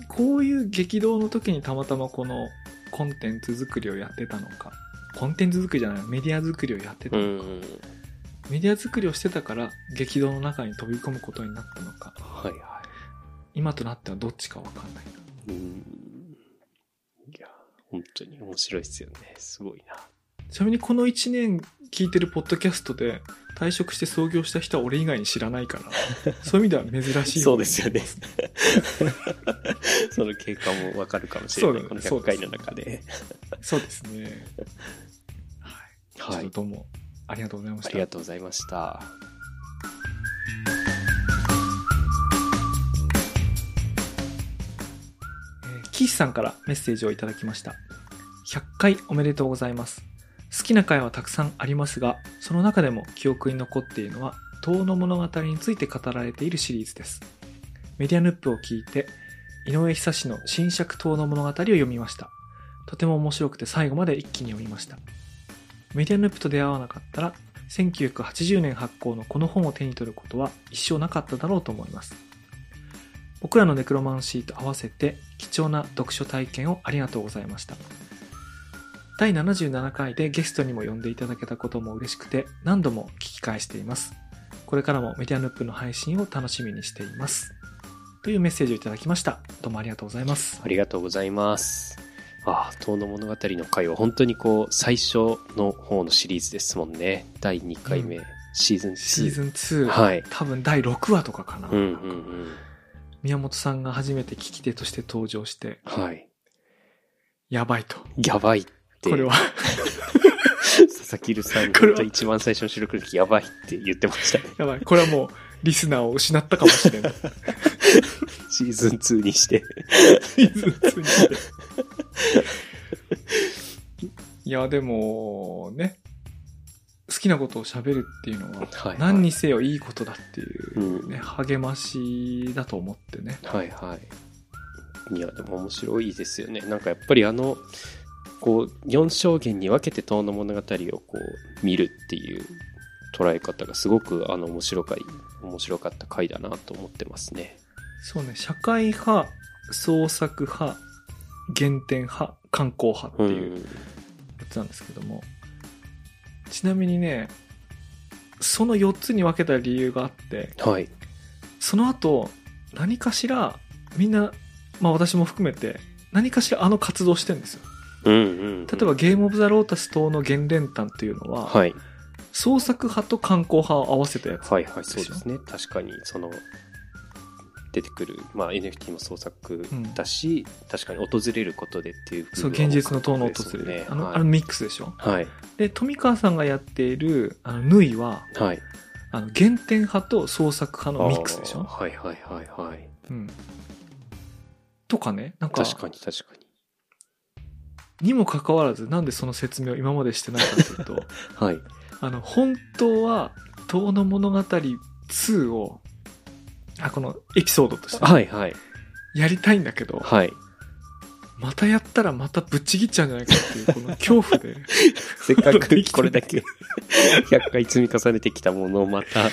こういう激動の時にたまたまこのコンテンツ作りをやってたのか。コンテンツ作りじゃない、メディア作りをやってたうのか。ん。メディア作りをしてたから激動の中に飛び込むことになったのか。はいは今となってはどっちかわかんないな。い。うん。いや、本当に面白いですよね。すごいな。ちなみにこの1年聞いてるポッドキャストで退職して創業した人は俺以外に知らないから、そういう意味では珍しい。そうですよね。その経過もわかるかもしれない。このそうだねそう100回の中で。そうですね。はい。はい。どうもありがとうございました。ありがとうございました。えーキースさんからメッセージをいただきました。100回おめでとうございます。好きな回はたくさんありますが、その中でも記憶に残っているのは、遠の物語について語られているシリーズです。メディアヌップを聞いて、井上久志の新尺遠の物語を読みました。とても面白くて最後まで一気に読みました。メディアヌップと出会わなかったら、1980年発行のこの本を手に取ることは一生なかっただろうと思います。僕らのネクロマンシーと合わせて貴重な読書体験をありがとうございました。第77回でゲストにも呼んでいただけたことも嬉しくて何度も聞き返しています。これからもメディアヌップの配信を楽しみにしています。というメッセージをいただきました。どうもありがとうございます。ありがとうございます。ああ、遠野物語の回は本当にこう、最初の方のシリーズですもんね。第2回目、うシーズン2。シーズン2、はい多分第6話とかかな。うんうんうん。宮本さんが初めて聞き手として登場して、はい。やばいと。やばいって。これは、佐々木留さん、これは本当一番最初の収録の時、やばいって言ってましたね。やばい。これはもう、リスナーを失ったかもしれない。シーズン2にして。シーズン2にしていや、でも、ね、好きなことを喋るっていうのは、はい、はい。何にせよいいことだっていう、うんね、励ましだと思ってね。はいはい。いや、でも面白いですよね。なんかやっぱりあの、こう、4証言に分けて遠の物語をこう、見るっていう捉え方がすごくあの、面白かい、面白かった回だなと思ってますね。そうね、社会派、創作派、原点派、観光派ってう。いうんやつなんですけども、ちなみにね、その4つに分けた理由があって、はい。その後、何かしら、みんな、まあ私も含めて、何かしらあの活動してるんですよ。うんうん、うん。例えば、ゲームオブザロータス等の原連単っていうのは、はい。創作派と観光派を合わせたやつ。はいはい、そうですね。確かに、その、出てくる、まあ、NFT も創作だし、確かに訪れることでっていう部そう、現実の塔の訪れる。ね。あの、はいあのミックスでしょ？はい。で、富川さんがやっている、あの、ヌイは、はい。あの、原点派と創作派のミックスでしょ？はいはいはいはい。うん。とかね、なんか、確かに確かに。にもかかわらず、なんでその説明を今までしてないかというと、はい。あの、本当は、遠の物語2を、あ、このエピソードとしてはいはい。やりたいんだけど、はい。またやったらまたぶっちぎっちゃうんじゃないかっていう、この恐怖で、せっかく これだけ100回積み重ねてきたものをまた、ま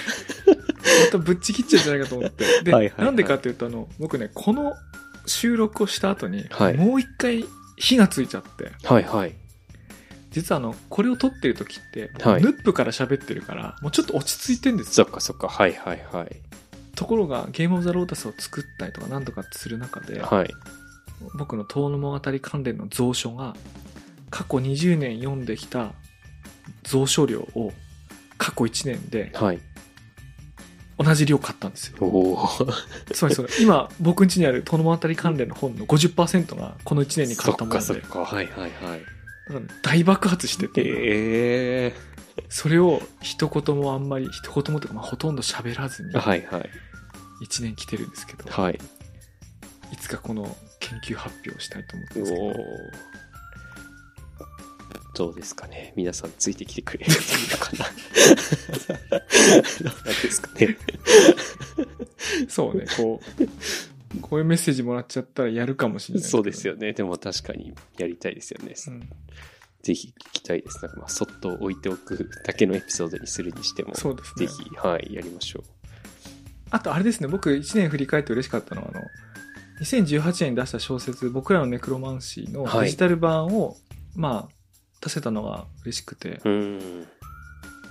たぶっちぎっちゃうんじゃないかと思って。で、はいはいはいなんでかっていうと、あの、僕ね、この収録をした後に、はいもう一回火がついちゃって、はいはい。実はあの、これを撮ってる時って、はいヌップから喋ってるから、もうちょっと落ち着いてんですよ。そっかそっか。はいはいはい。ところが、ゲームオブザロータスを作ったりとかなんとかする中で、はい。僕の遠野物語関連の蔵書が、過去20年読んできた蔵書量を過去1年ではい。同じ量買ったんですよ。つまりそれ、今僕ん家にある遠野物語関連の本の50%がこの1年に買ったもので、そっかそっか。はいはいはい。大爆発してて、ええそれを一言もあんまり、一言もというか、まあ、ほとんど喋らずにー。はいはい。1年来てるんですけど、はい。いつかこの研究発表をしたいと思ってますけど。どうですかね皆さんついてきてくれる のかなどうなんですかねそうね、こう、こういうメッセージもらっちゃったらやるかもしれない。そうですよ。よね。でも確かにやりたいですよね。うん、ぜひ聞きたいです。なんかまあ、そっと置いておくだけのエピソードにするにしても、そうですねぜ。ひ、はい、やりましょあとあれですね、僕1年振り返って嬉しかったのは、あの、2018年に出した小説、僕らのネクロマンシーのはいデジタル版を、まあ、出せたのが嬉しくて。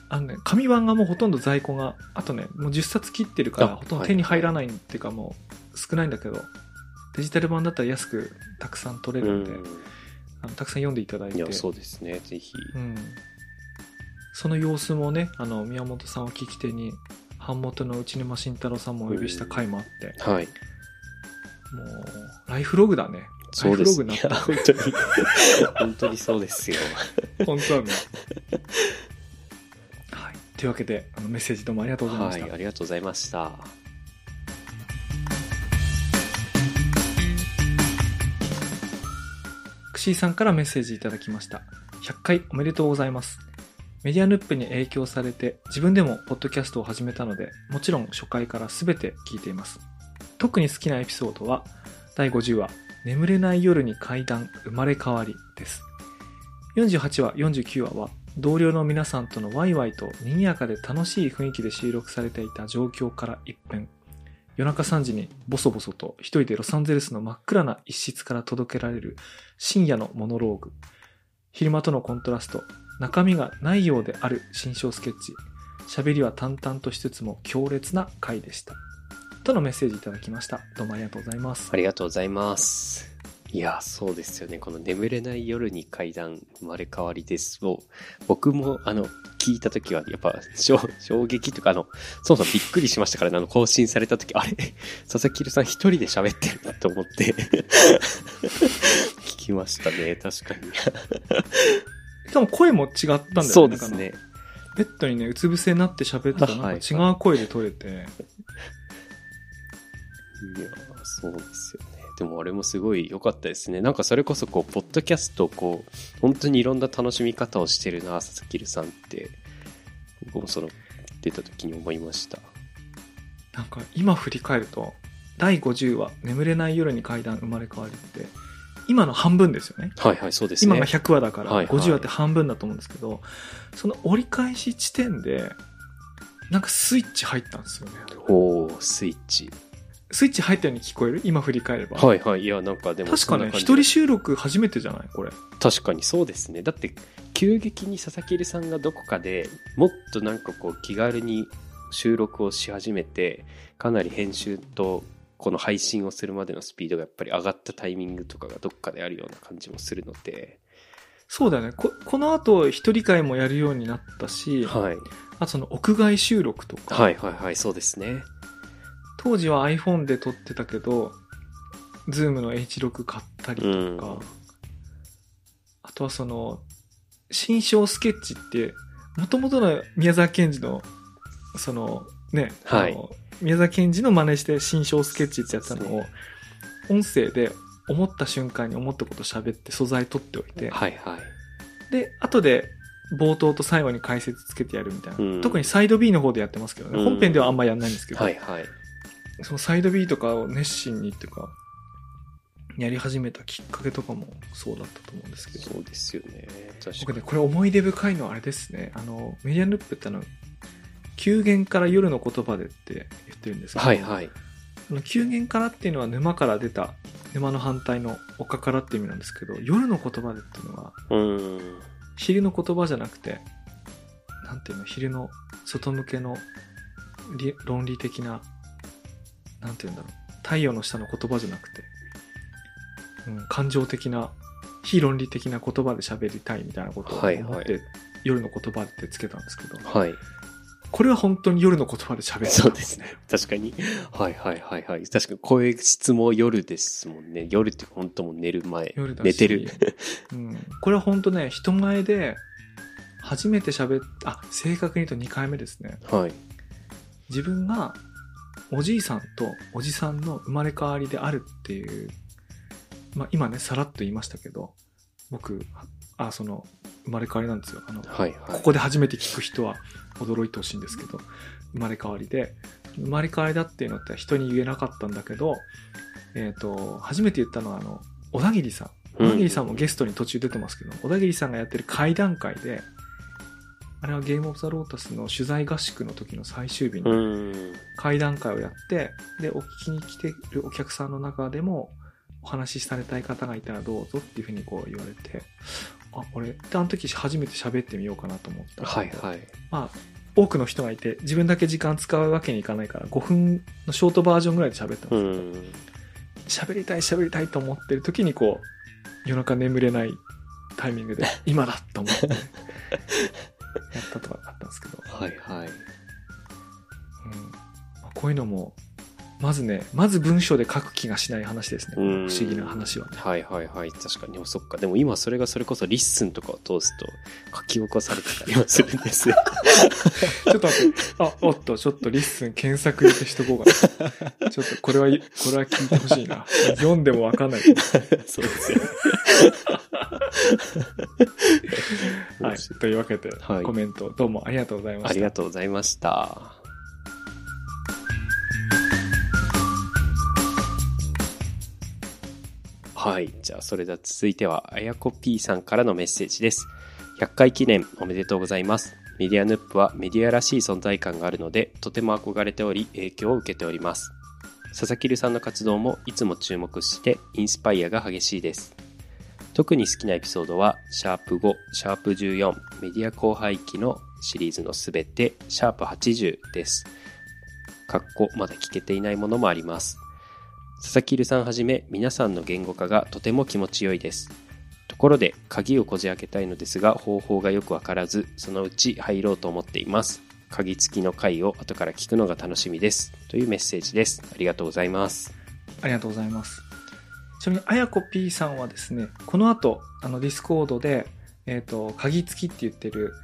あのね、紙版がもうほとんど在庫が、あとね、もう10冊切ってるから、あほとんど手に入らないっていうかもう少ないんだけど、デジタル版だったら安くたくさん取れうるんで、ん。あのたくさん読んでいただいて、いや、そうですね。ぜひ。うん、その様子もね、あの、宮本さんを聞き手に、版元の内沼慎太郎さんもお呼びした回もあって、はい。もう、ライフログだね。そうですライフログになっ本当に。本当にそうですよ。た。本当だね。はい。というわけで、あのメッセージどうもありがとうございました。はい、ありがとうございました。クシーさんからメッセージいただきました。100回おめでとうございます。メディアヌップに影響されて自分でもポッドキャストを始めたので、もちろん初回から全て聞いています。特に好きなエピソードは、第50話、眠れない夜に階段生まれ変わりです。48話、49話は、同僚の皆さんとのワイワイと賑やかで楽しい雰囲気で収録されていた状況から一変、夜中3時にボソボソと一人でロサンゼルスの真っ暗な一室から届けられる深夜のモノローグ。昼間とのコントラスト、中身がないようである新章スケッチ。喋りは淡々としつつも強烈な回でした。とのメッセージいただきました。どうもありがとうございますあ。りがとうございます。いや、そうですよね。この眠れない夜に階段生まれ変わりですを、僕もあの、聞いたときは、やっぱ、衝 衝撃とか、あの、そもそもびっくりしましたからね、あの、更新されたとき、あれ？佐々木さん一人で喋ってるなと思って、聞きましたね、確かに。しかも声も違ったんだよね。そうですね。ベッドにね、うつ伏せになって喋ってたら違う声で撮れて、いや、そうですよね。でもあれもすごい良かったですね。なんかそれこそこう、ポッドキャストこう、本当にいろんな楽しみ方をしてるな、佐々木さんって、僕もその、出た時に思いました。なんか今振り返ると、第50話、眠れない夜に階段生まれ変わりって、今の半分ですよね。はいはい、そうですね。今が100話だから、はいはい50話って半分だと思うんですけど、その折り返し地点で、なんかスイッチ入ったんですよね。おー、スイッチ。スイッチ入ったように聞こえる？今振り返れば。はいはい。いや、なんかでも確かね、一人収録初めてじゃないこれ。確かにそうですね。だって、急激に佐々木さんがどこかでもっとなんかこう気軽に収録をし始めて、かなり編集とこの配信をするまでのスピードがやっぱり上がったタイミングとかがどっかであるような感じもするので、そうだよね。ここの後、一人会もやるようになったし、はい。あとその屋外収録とか、はいはいはい、そうですね。当時は iPhone で撮ってたけど、Zoom の H6 買ったりとか、うんあとはその、新章スケッチって、もともとの宮沢賢治の、その、ね、はい宮沢賢治の真似して新章スケッチってやったのを、音声で思った瞬間に思ったこと喋って素材取っておいて、はいはい。で、後で冒頭と最後に解説つけてやるみたいな。うん特にサイド B の方でやってますけどね。うん本編ではあんまやんないんですけど、はいはい。そのサイド B とかを熱心にっていうか、やり始めたきっかけとかもそうだったと思うんですけど。そうですよね。確かに僕ね、。これ思い出深いのはあれですね。あの、メディアヌップってあの、休言から夜の言葉でって言ってるんですけど、はいはい。あの休言からっていうのは沼から出た、沼の反対の丘からって意味なんですけど、夜の言葉でっていうのは、うーん。昼の言葉じゃなくて、なんていうの、昼の外向けの理論理的な、なんていうんだろう、太陽の下の言葉じゃなくて、うん、感情的な、非論理的な言葉で喋りたいみたいなことを思って、はいはい夜の言葉ってつけたんですけど、はい。これは本当に夜の言葉で喋る。そうですね。確かに。はいはいはいはい。確かに声質も夜ですもんね。夜って本当もう寝る前。夜だし寝てる。うん、これは本当ね、人前で初めて喋っあ、正確に言うと2回目ですね。はい。自分がおじいさんとおじさんの生まれ変わりであるっていう、まあ今ね、さらっと言いましたけど、僕、あ、その、生まれ変わりなんですよ。あの、はいはい。ここで初めて聞く人は驚いてほしいんですけど、生まれ変わりで、生まれ変わりだっていうのって人に言えなかったんだけど、えっ、と、初めて言ったのは、あの、小田切さん。小田切さんもゲストに途中出てますけど、小田切さんがやってる会談会で、あれはゲームオブザロータスの取材合宿の時の最終日うに。会談会をやって、で、お聞きに来てるお客さんの中でも、お話しされたい方がいたらどうぞっていうふうにこう言われて、あ、俺、であの時初めて喋ってみようかなと思った。はいはい。まあ、多くの人がいて、自分だけ時間使うわけにいかないから、5分のショートバージョンぐらいで喋ったんうですけど。喋りたい喋りたいと思ってる時にこう、夜中眠れないタイミングで、今だと思って、やったとかあったんですけど、はいはい。うんまあこういうのも、まずね、まず文章で書く気がしない話ですね。不思議な話はね。はいはいはい。確かに。そっか。でも今それがそれこそ LISTEN とかを通すと書き起こされてたりはするんですよ。ちょっと待って、あ、おっと、ちょっと LISTEN 検索入れてしとこうかな。ちょっとこれは、これは聞いてほしいな。読んでもわかんない。そうですよ。はい。というわけで、はいコメントどうもありがとうございました。ありがとうございました。はい。じゃあ、それでは続いては、あやこ P さんからのメッセージです。100回記念おめでとうございます。メディアヌップはメディアらしい存在感があるので、とても憧れており、影響を受けております。佐々木留さんの活動もいつも注目してインスパイアが激しいです。特に好きなエピソードは、シャープ5、シャープ14、メディア後輩期のシリーズのすべて、シャープ80です。かっこ、まだ聞けていないものもあります。佐々木留さんはじめ、皆さんの言語化がとても気持ちよいです。ところで、鍵をこじ開けたいのですが、方法がよくわからず、そのうち入ろうと思っています。鍵付きの回を後から聞くのが楽しみです。というメッセージです。ありがとうございます。ありがとうございます。ちなみに、あやこ P さんはですね、この後、あの、 Discord で、えっ、と、鍵付きって言ってる、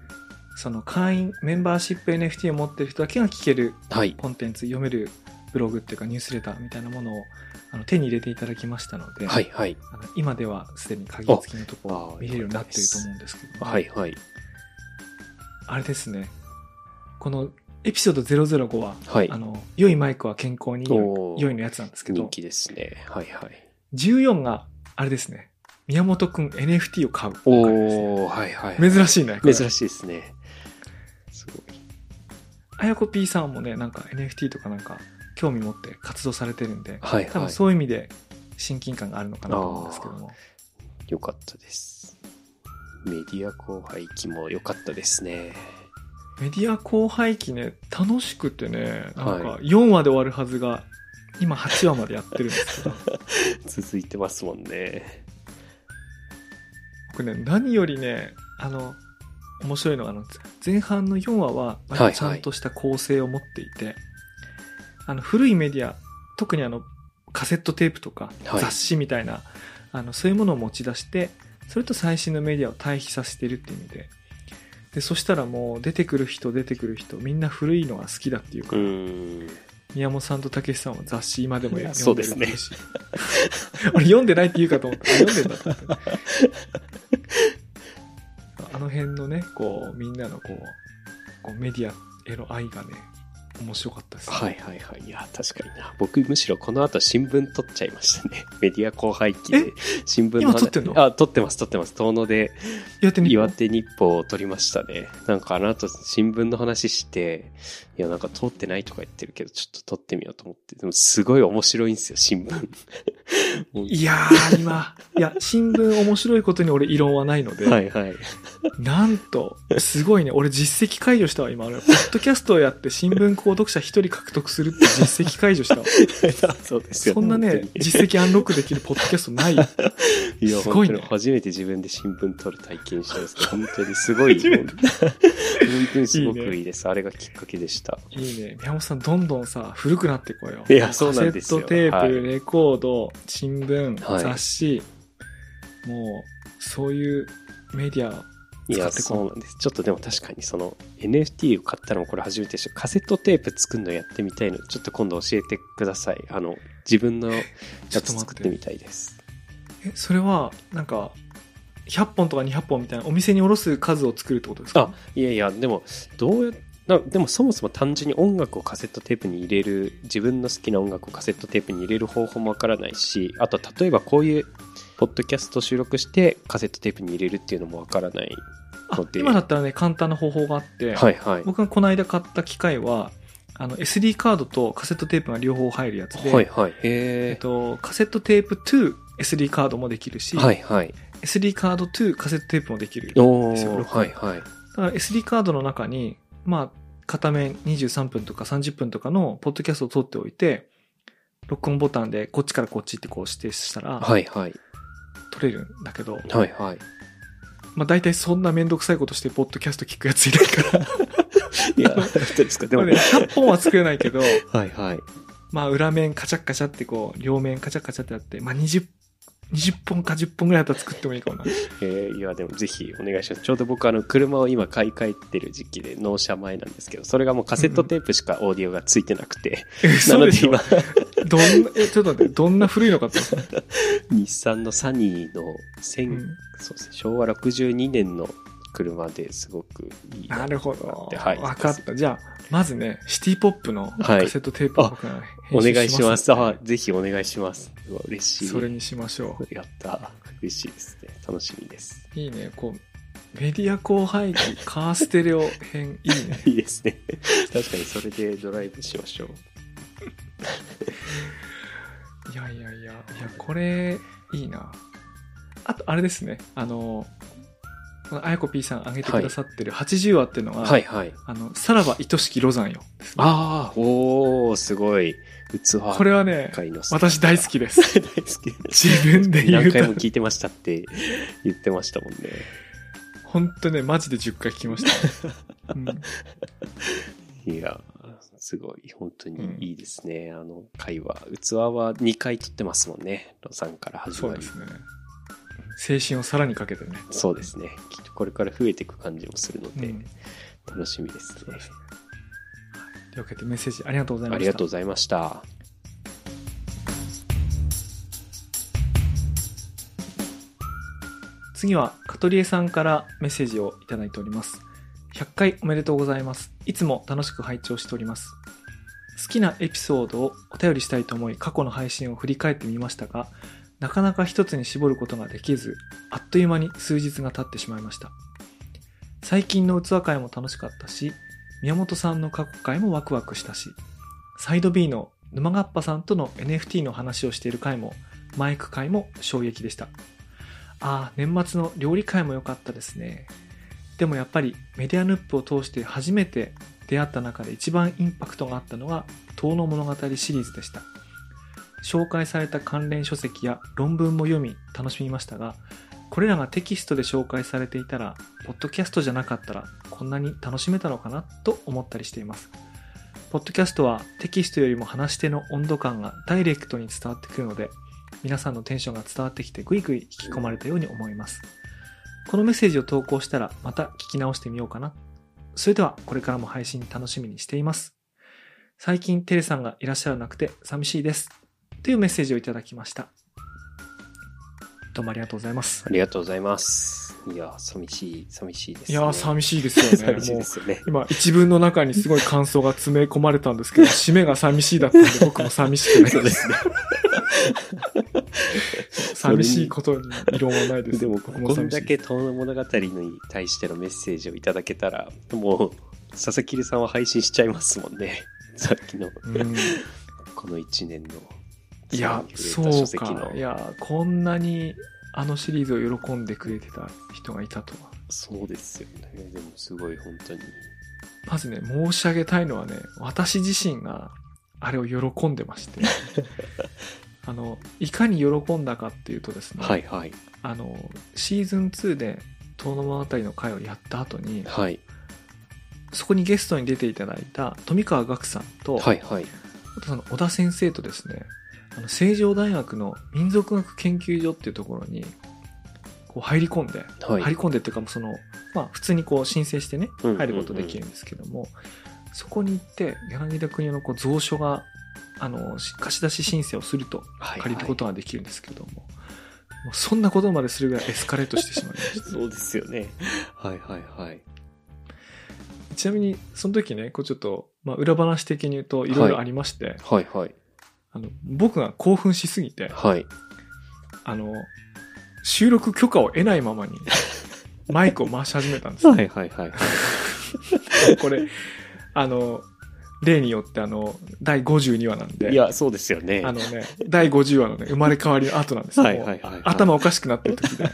その会員、メンバーシップ NFT を持ってる人だけが聞けるはい。コンテンツ、読めるブログっていうかニュースレターみたいなものをあの手に入れていただきましたので、はい、はい。あの今ではすでに鍵付きのところ見れるようになってると思うんですけど、はい、はい。あれですね、このエピソード005は、はいあ。の、良いマイクは健康に良いのやつなんですけど、人気ですね。はい、はい。14が、あれですね、宮本くん NFT を買うね。おー、はい、はい。珍しいね。珍しいですね。すごい。あやこ P さんもね、なんか NFT とかなんか興味持って活動されてるんで、はい、多分はい。そういう意味で親近感があるのかなと思うんですけども。よかったです。メディア後輩期も良かったですね。メディア後輩期ね、楽しくてね、なんかは4話で終わるはずが、今8話までやってるんですけど、続いてますもんね。僕ね、何よりね、あの、面白いのが、あの、前半の4話は、ちゃんとした構成を持っていて、あの、古いメディア、特にあの、カセットテープとか、はい雑誌みたいな、あの、そういうものを持ち出して、それと最新のメディアを対比させてるっていう意味で、で、そしたらもう出てくる人出てくる人、みんな古いのが好きだっていうかう。宮本さんとたけしさんは雑誌今でも読んでるっていうし。俺読んでないって言うかと思った。あ読んでんだと思って。あの辺のね、こう、みんなのこう、こうメディアへの愛がね、面白かったです、はいはいはい。いや、確かにな。僕むしろこの後新聞撮っちゃいましたね。メディア後輩期え？で。新聞の今撮ってんの？あ、撮ってます撮ってます。遠野で岩手日報を撮りましたね。なんかあの後新聞の話して、いやなんか通ってないとか言ってるけど、ちょっと撮ってみようと思って。でもすごい面白いんですよ、新聞。いやー、今、いや、新聞面白いことに俺異論はないので、はいはい。なんと、すごいね、俺実績解除したわ、今。俺、ポッドキャストをやって新聞購読者一人獲得するって実績解除したわ。そうですよそんなね、実績アンロックできるポッドキャストないよ。いや、すごいね初めて自分で新聞撮る体験したんですけど、本当にすごい、本当にすごくいいねいいです。あれがきっかけでした。いいね。宮本さん、どんどんさ、古くなってこいよ。いやそうなんですよカセットテープ、はいレコード、新聞、はい雑誌、もう、そういうメディア、いや、使ってこそうなんです。ちょっとでも確かにその NFT を買ったのもこれ初めてでした。カセットテープ作るのやってみたいので、ちょっと今度教えてください。あの、自分のやつ作っててみたいです。え、それは、なんか、100本とか200本みたいなお店に卸す数を作るってことですか？あ、いやいや、でも、どうや、なでもそもそも単純に音楽をカセットテープに入れる、自分の好きな音楽をカセットテープに入れる方法もわからないし、あと例えばこういう、ポッドキャスト収録してカセットテープに入れるっていうのもわからないあので。今だったらね、簡単な方法があって、はいはい。僕がこの間買った機械は、あの、SD カードとカセットテープが両方入るやつで、はいはい。へえっと、カセットテープ to SD カードもできるし、ーはいはい。SD カード to カセットテープもできる。おー、ですよはいはい。だから SD カードの中に、まあ、片面23分とか30分とかのポッドキャストを撮っておいて、録音ボタンでこっちからこっちってこう指定したら、はいはい。撮れるんだけど、はいはい。まあ大体そんなめんどくさいことしてポッドキャスト聞くやついないから、いや、どうですか？でも、ね、100本は作れないけど、はいはい。まあ裏面カチャッカチャってこう、両面カチャカチャってやって、まあ20、20本か10本ぐらいだったら作ってもいいかもな。えーいや、でもぜひお願いします。ちょうど僕、あの、車を今買い替えてる時期で納車前なんですけど、それがもうカセットテープしかオーディオがついてなくて、えなので今、どんな、え、ちょっと待って、どんな古いのかって。日産のサニーの1000、うんそうですね、昭和62年の車ですごくいいなるほど。てはい。わかった。じゃあ、まずね、シティポップのはいカセットテープを僕がお願いします。あ、ぜひお願いします。うわ嬉しい。それにしましょやった。嬉しいですね。楽しみです。う。いいね。こう、メディア後輩機、カーステレオ編、いいね。いいですね。確かにそれでドライブしましょう。いやいやいや、いや、これ、いいな。あと、あれですね。あの、このあやこ P さん挙げてくださってる80話っていうのが、はいはい。あの、さらば愛しきロザンよ。ねああ、おー、すごい。器これはね、私大好きです。大好き。自分で言うと何回も聞いてましたって言ってましたもんね。本当ね、マジで10回聞きました。うんいや、すごい、本当にいいですね。あの回は。器は2回撮ってますもんね。ロさんから始まり。そうですね。精神をさらにかけてね。そうですね。きっとこれから増えていく感じもするので、うん楽しみですね。そうですね。というわけでメッセージありがとうございました。ありがとうございました。次は、カトリエさんからメッセージをいただいております。100回おめでとうございます。いつも楽しく拝聴しております。好きなエピソードをお便りしたいと思い、過去の配信を振り返ってみましたが、なかなか一つに絞ることができず、あっという間に数日が経ってしまいました。最近の器会も楽しかったし、宮本さんの過去回もワクワクしたし、サイド B の沼がっぱさんとの NFT の話をしている回も、マイク回も衝撃でした。ああ、年末の料理会も良かったですね。でもやっぱりメディアヌップを通して初めて出会った中で一番インパクトがあったのが、遠野物語シリーズでした。紹介された関連書籍や論文も読み楽しみましたが、これらがテキストで紹介されていたら、ポッドキャストじゃなかったらこんなに楽しめたのかなと思ったりしています。ポッドキャストはテキストよりも話し手の温度感がダイレクトに伝わってくるので、皆さんのテンションが伝わってきてぐいぐい引き込まれたように思います。このメッセージを投稿したらまた聞き直してみようかな。それではこれからも配信楽しみにしています。最近テレさんがいらっしゃらなくて寂しいです。というメッセージをいただきました。どうもありがとうございますあ。りがとうございます。いや、寂しい、寂しいです、ね。いやー、寂しいですよね。寂しいですよね。今、一文の中にすごい感想が詰め込まれたんですけど、締めが寂しいだったんで、僕も寂しくないで。ですすね。寂しいことに異論はないです。でも、僕こんだけ遠野物語に対してのメッセージをいただけたら、もう、佐々木さんは配信しちゃいますもんね。さっきの、うんこの1年の。いや、そそうか。いや、こんなにあのシリーズを喜んでくれてた人がいたとは。そうですよね。でも、すごい、本当に。まずね、申し上げたいのはね、私自身があれを喜んでまして、あの、いかに喜んだかっていうとですね、はいはい。あの、シーズン2で遠野物語の回をやった後に、はい。そこにゲストに出ていただいた富川岳さんと、はいはい。あとその小田先生とですね、あの、成城大学の民族学研究所っていうところに、こう入り込んで、はい入り込んでっていうか、その、まあ普通にこう申請してね、入ることできるんですけども、そこに行って、柳田国男のこう蔵書が、あの、し貸し出し申請をするとはいはい借りることができるんですけども、もうそんなことまでするぐらいエスカレートしてしまいました。そうですよね。はいはいはい。ちなみに、その時ね、こうちょっと、まあ裏話的に言うといろいろありまして、はいはい。あの、僕が興奮しすぎて、はい。あの、収録許可を得ないままに、マイクを回し始めたんです。はいはいはい。これ、あの、例によってあの、第52話なんで、いや、そうですよね。あのね、第50話のね、生まれ変わりの後なんですよはいはいはいはいもう頭おかしくなってる時で、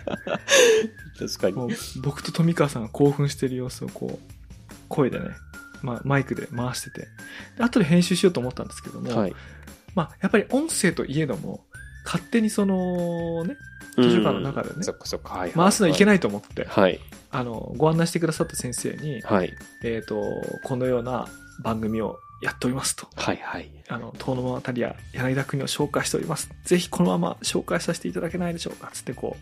確かに。もう僕と富川さんが興奮してる様子をこう、声でね、まあ、マイクで回してて、で後で編集しようと思ったんですけども、はい。まあ、やっぱり音声といえども、勝手にその、ね、図書館の中でね。回すのいけい。ないと思って、はい。あの、ご案内してくださった先生に、はい。えっ、と、このような番組をやっておりますと。はいはい。あの、遠野物語や柳田国を紹介しております。ぜひこのまま紹介させていただけないでしょうかつってこ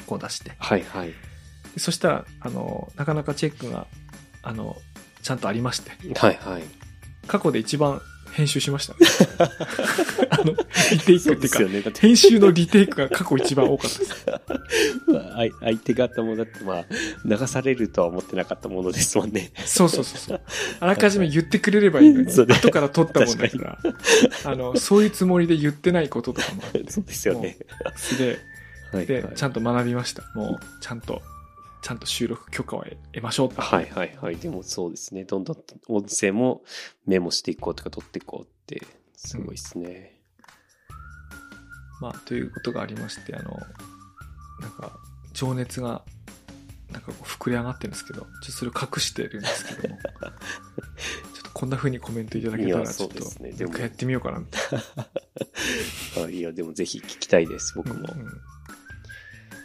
う、こう出して。はいはい。でそしたら、あの、なかなかチェックが、あの、ちゃんとありまして、はいはい。過去で一番編集しました、ね。あの、リテイクっていうか、そうね。編集のリテイクが過去一番多かったです。まあ相相手方もだってまあ、流されるとは思ってなかったものですもんね。そうそうそうそう。あらかじめ言ってくれればいいのに、ね後から取ったもんだから、あの、そういうつもりで言ってないこととかもあって、そうですよね。すげえはいで、はいちゃんと学びました。もう、ちゃんと、ちゃんと収録許可を得ましょうと。はいはいはい。でもそうですね。どんどん音声もメモしていこうとか取っていこうって、すごいですね。まあ、ということがありまして、あの、なんか、情熱が、なんかこう膨れ上がってるんですけど、ちょっとそれを隠してるんですけども、ちょっとこんな風にコメントいただけたら、ちょっと、ねでも一回やってみようかな、みたいな。あいや、でもぜひ聞きたいです、僕も。うんうん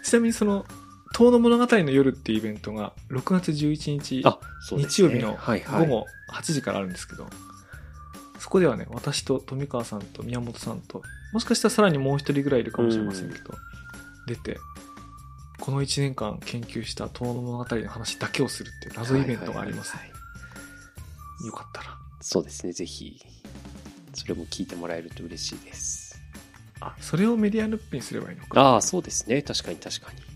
ちなみにその、遠野物語の夜っていうイベントが、6月11日、ね。日曜日のはいはい、午後8時からあるんですけど、そこではね、私と富川さんと宮本さんと、もしかしたらさらにもう一人ぐらいいるかもしれませんけど、出て、この1年間研究した遠野物語の話だけをするっていう謎イベントがあります、はいはいはいよかったら。そうですね、ぜひ、それも聞いてもらえると嬉しいです。あ、それをメディアルップにすればいいのか。ああ、そうですね。確かに確かに。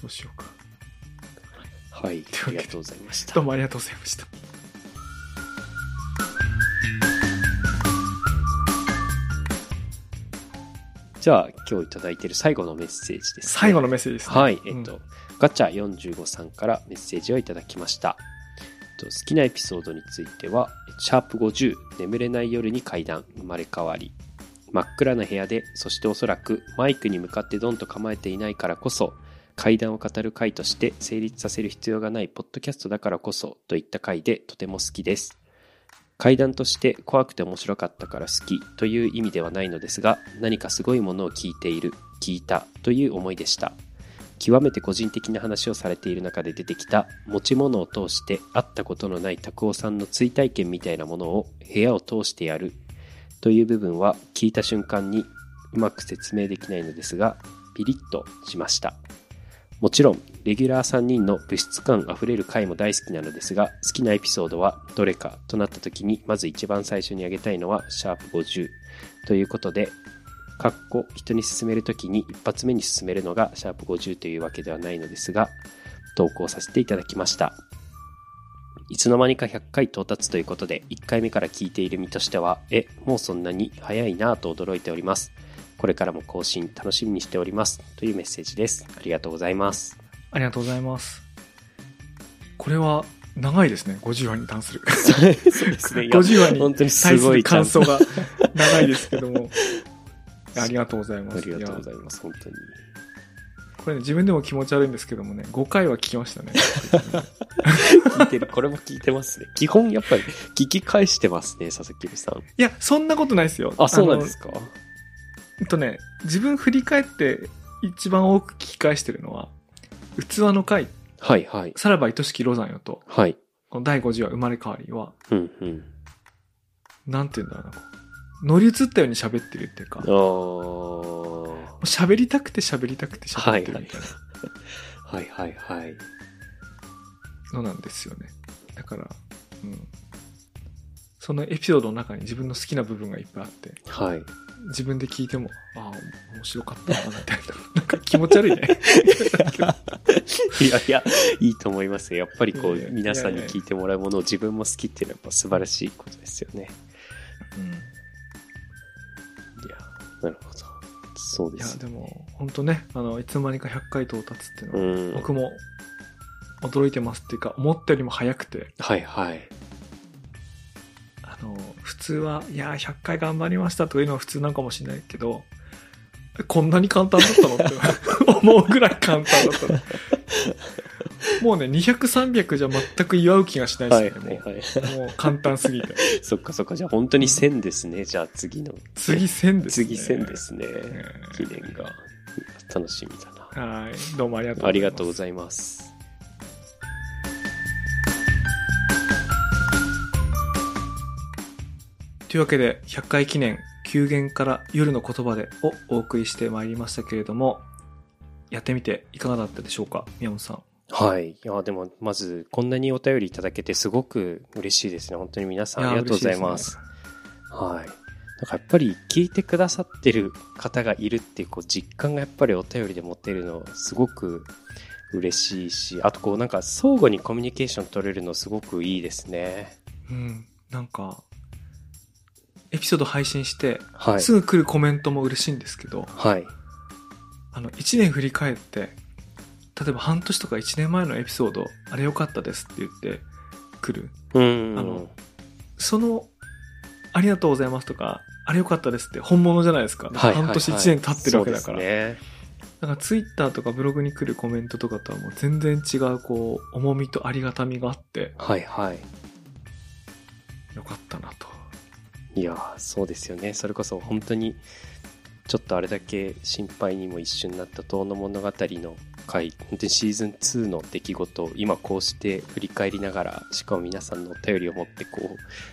そうしようか。はい。ありがとうございましたどう。もありがとうございました。じゃあ、今日いただいている最後のメッセージです、ね。最後のメッセージですね。はい。えっと、うんガチャ45さんからメッセージをいただきました。と好きなエピソードについては、シャープ50、眠れない夜に階段、生まれ変わり。真っ暗な部屋で、そしておそらくマイクに向かってドンと構えていないからこそ、階段を語る回として成立させる必要がないポッドキャストだからこそといった回でとても好きです。階段として怖くて面白かったから好きという意味ではないのですが、何かすごいものを聞いている、聞いたという思いでした。極めて個人的な話をされている中で出てきた持ち物を通して会ったことのない拓夫さんの追体験みたいなものを部屋を通してやるという部分は聞いた瞬間にうまく説明できないのですがピリッとしましたもちろんレギュラー3人の物質感あふれる回も大好きなのですが好きなエピソードはどれかとなった時にまず一番最初に挙げたいのはシャープ50ということでかっこ人に勧めるときに一発目に勧めるのがシャープ50というわけではないのですが、投稿させていただきました。いつの間にか100回到達ということで、1回目から聞いている身としては、え、もうそんなに早いなぁと驚いております。これからも更新楽しみにしております。というメッセージです。ありがとうございます。ありがとうございます。これは長いですね。50話に関する。そうですね。いや50話に本当にすごい感想が長いですけども。ありがとうございます。ありがとうございます。本当に。これね、自分でも気持ち悪いんですけどもね、5回は聞きましたね。聞いてる。これも聞いてますね。基本やっぱり聞き返してますね、佐々木さん。いや、そんなことないですよ。あ、そうなんですか？えっとね、自分振り返って一番多く聞き返してるのは、器の回、はいはい。さらば愛しきロザンよと、はい。この第50話生まれ変わりは、うんうん。なんて言うんだろうな、乗り移ったように喋ってるっていうか、あ喋りたくて喋りたくて喋ってるみたいはいはいはい。なのなんですよね。だから、うん。そのエピソードの中に自分の好きな部分がいっぱいあって、はい。自分で聞いても、ああ、面白かったな、みたいな。なんか気持ち悪いね。いやいや、いいと思いますよ。やっぱりこいやいうや、皆さんに聞いてもらうものを自分も好きっていうのはやっぱ素晴らしいことですよね。うん。いや、なるほど。そういや、ですで。も、本当ね、あの、いつの間にか100回到達っていうのは、うん。僕も驚いてますっていうか、思ったよりも早くて、はいはい。あの、普通は、いやー、100回頑張りましたとかいうのは普通なのかもしれないけど、こんなに簡単だったのって 思うぐらい簡単だったの。もうね、200、300じゃ全く祝う気がしないはいですね。はいはい。もうもう簡単すぎて。そっかそっか。じゃあ本当に1000ですね。じゃあ次の。次1000ですね。次1000ですね。え記念が。楽しみだな。はい。どうもありがとうありがとうごいざいます。というわけで、100回記念、休言から夜の言葉でをお送りしてまいりましたけれども、やってみていかがだったでしょうか宮本さん。はい。いや、でも、まず、こんなにお便りいただけてすごく嬉しいですね。本当に皆さんありがとうございます。はい。なんかやっぱり聞いてくださってる方がいるっていうこう実感がやっぱりお便りで持てるのすごく嬉しいし、あとこうなんか相互にコミュニケーション取れるのすごくいいですね。うん。なんか、エピソード配信して、はい。すぐ来るコメントも嬉しいんですけど、はい。あの、1年振り返って、例えば半年とか1年前のエピソード、あれ良かったですって言って来る。うん。あのその、ありがとうございますとか、あれ良かったですって本物じゃないですか。はいはいはい半年1年経ってるわけだから。そうですね。だからツイッターとかブログに来るコメントとかとはもう全然違う、こう、重みとありがたみがあって、はいはい。よかったなと。いやーそうですよね。それこそ本当にちょっとあれだけ心配にも一瞬なった「遠の物語」の回本当にシーズン2の出来事を今こうして振り返りながらしかも皆さんのお便りを持ってこう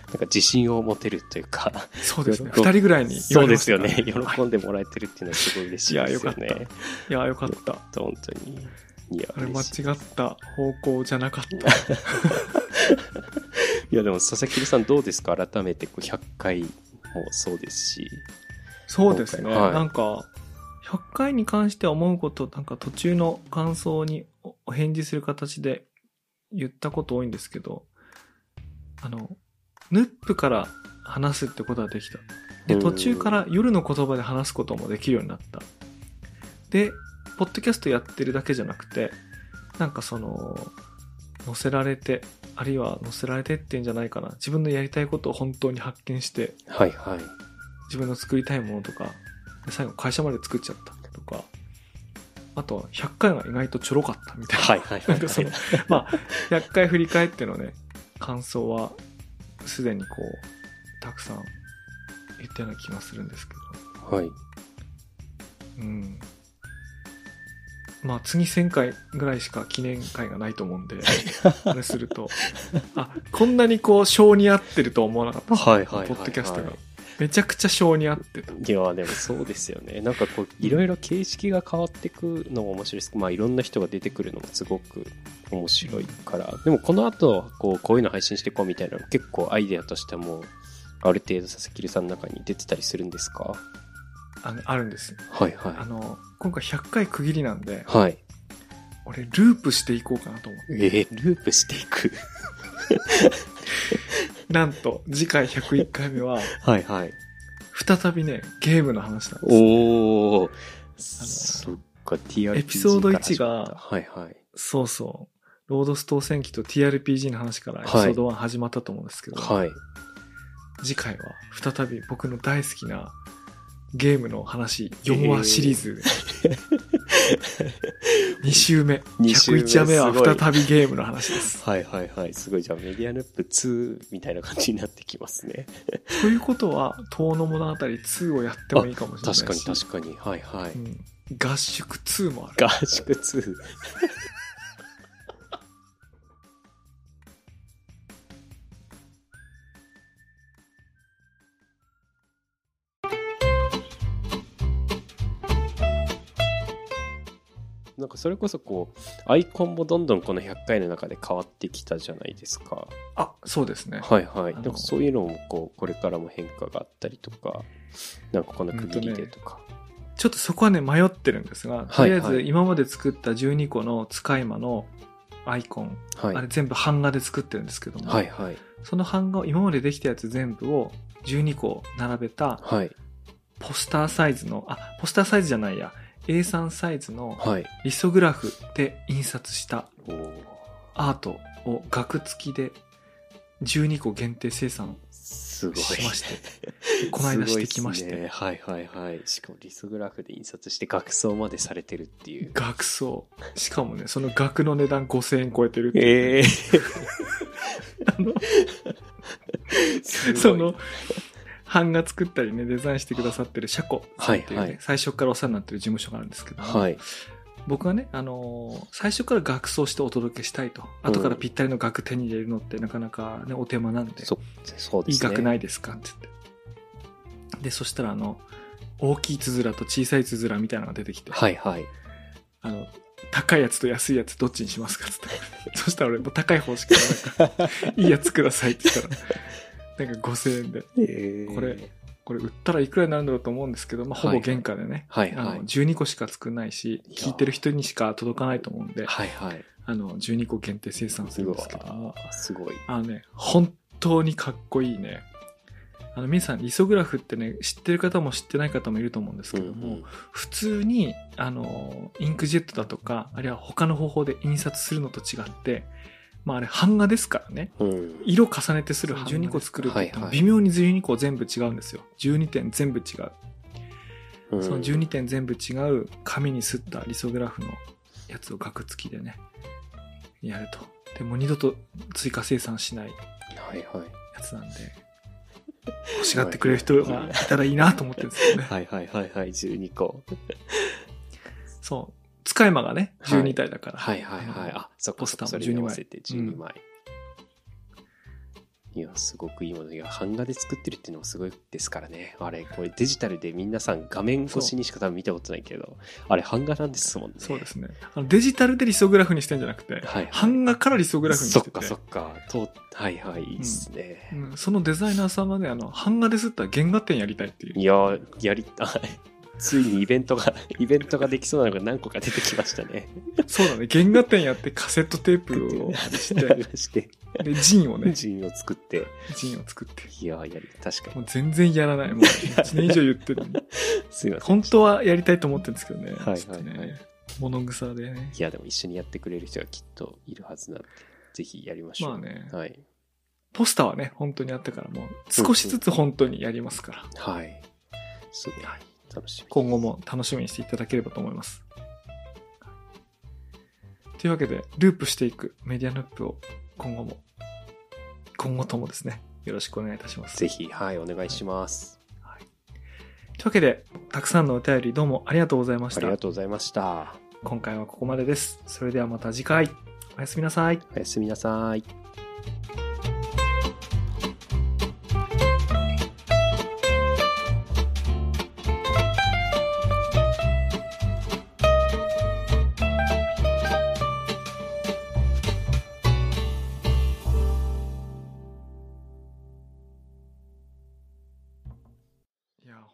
なんか自信を持てるというかそうですね。喜二人ぐらいに言 そうですよね。はい喜んでもらえてるっていうのはすごい嬉しいですよね。いやよかっいや、よかった。本当にいやあれ間違った方向じゃなかった。いやでも佐々木さんどうですか？改めてこう100回もそうですしそうですね。はいなんか、100回に関して思うこと、なんか途中の感想におお返事する形で言ったこと多いんですけど、あの、ヌップから話すってことができた。で、うん途中から夜の言葉で話すこともできるようになった。で、ポッドキャストやってるだけじゃなくて、なんかその、載せられて、あるいは載せられてってんじゃないかな。自分のやりたいことを本当に発見して、はいはい自分の作りたいものとか、で最後会社まで作っちゃったとか、あとは100回が意外とちょろかったみたいな。はいはいはいなんかその、まあ、100回振り返ってのね、感想は、すでにこう、たくさん言ったような気がするんですけど。はいうん。まあ、次1000回ぐらいしか記念会がないと思うんで、あれすると、あ、こんなにこう、性に合ってるとは思わなかった。はいはいはいはいポッドキャストが。めちゃくちゃ性に合ってた。いやでもそうですよねなんかこういろいろ形式が変わっていくのも面白いですまあいろんな人が出てくるのもすごく面白いからでもこの後こうこういうの配信していこうみたいなの結構アイデアとしてもある程度佐々木さんの中に出てたりするんですか？あのあるんです。はいはあの、今回100回区切りなんで、いはい。俺、ループしていこうかなと思う。えー、ループしていく？なんと、次回101回目は、はいはい。再びね、ゲームの話なんです。おおそっか TRPG エピソード1がから始まった。はいはい。そうそう。ロードス当選記と TRPG の話からエピソード1始まったと思うんですけど、はい。次回は再び僕の大好きなゲームの話、4話シリーズ。2週目。二週目101話目は再びゲームの話です。はいはいはいすごいじゃあメディアヌップ2みたいな感じになってきますねということは、遠の物語2をやってもいいかもしれないし。確かに確かにはいはい、うん合宿2もある。合宿2なんかそれこそこうアイコンもどんどんこの100回の中で変わってきたじゃないですか。あ、そうですね。はいはい。なんかそういうのもこうこれからも変化があったりとかなんかこの区切りでとか、ちょっとそこはね、迷ってるんですが、とりあえず今まで作った12個の使い魔のアイコン、はい。あれ全部版画で作ってるんですけども、はいはい。その版画を今までできたやつ全部を12個並べたはい。ポスターサイズの、あ、ポスターサイズじゃないや、A3 サイズのはい。リソグラフで印刷したおー。アートを額付きで12個限定生産すごい。しまして、この間してきまして。すごいっすね。はいはいはい。しかもリソグラフで印刷して額装までされてるっていう。額装。しかもね、その額の値段5000円超えてるっていう。ええ あのその、版画作ったりね、デザインしてくださってるシャコさんっていうね、はいはい最初からお世話になってる事務所があるんですけども、はい僕がね、あのー最初から額装してお届けしたいと。後からぴったりの額手に入れるのってなかなかね、お手間なんで、そそうですねいい額ないいですか？って言って。で、そしたらあの、大きいつづらと小さいつづらみたいなのが出てきて、はいはいあの、高いやつと安いやつどっちにしますか？って言って。そしたら俺もう高い方しかなんか、いいやつくださいって言ったら、なんか5000円で。ええこれこれ売ったらいくらになるんだろうと思うんですけど、まあ、ほぼ原価でね、はいはい。あの12個しか作んないし、聞いてる人にしか届かないと思うんで、はいはい。あの、12個限定生産するんですけど。すごい。あのね、本当にかっこいいね。あの、皆さん、リソグラフってね、知ってる方も知ってない方もいると思うんですけども、うんうん。普通に、あの、インクジェットだとか、あるいは他の方法で印刷するのと違って、まああれ版画ですからね。うん。色重ねてする12個作るって言ってもはいはい微妙に12個全部違うんですよ。12点全部違う。うんその12点全部違う紙にすったリソグラフのやつを額付きでね、やると。でもう二度と追加生産しないはいはい。やつなんで、欲しがってくれる人がいたらいいなと思ってるんですけどね。はいはいはいはい、12個。そう。使い魔がね、12体だから。はいはいはい。あ、そっかポスターもそれに合わせて12 12枚。いや、すごくいいもの。いや、版画で作ってるっていうのもすごいですからね。あれ、これデジタルで皆さん画面越しにしか多分見たことないけど、あれ版画なんですもんね。そうですね。あのデジタルでリソグラフにしてんじゃなくて、はい版画からリソグラフにしてて。そっかそっか。とはいはい、いいっすね。うんそのデザイナーさんはね、あの、版画ですった原画展やりたいっていう。いやー、やりたい。ついにイベントが、イベントができそうなのが何個か出てきましたね。そうだね。原画展やってカセットテープを して、して、で、ジンをね、ジンを作って。ジンを作って。いやー、やり、確かに。もう全然やらない。もう1年以上言ってる。すいません。本当はやりたいと思ってるんですけどね。はいはいはい物草でね。いや、でも一緒にやってくれる人がきっといるはずなんで、ぜひやりましょう。まあねはい。ポスターはね、本当にあったから、もう少しずつ本当にやりますから。はい。すごい。楽しみ。今後も楽しみにしていただければと思います。というわけで、ループしていくメディアヌップを今後も、今後ともですね、よろしくお願いいたします。ぜひ、はい、お願いします。はいというわけで、たくさんのお便りどうもありがとうございましたありが。とうございました。今回はここまでです。それではまた次回、おやすみなさい。おやすみなさい。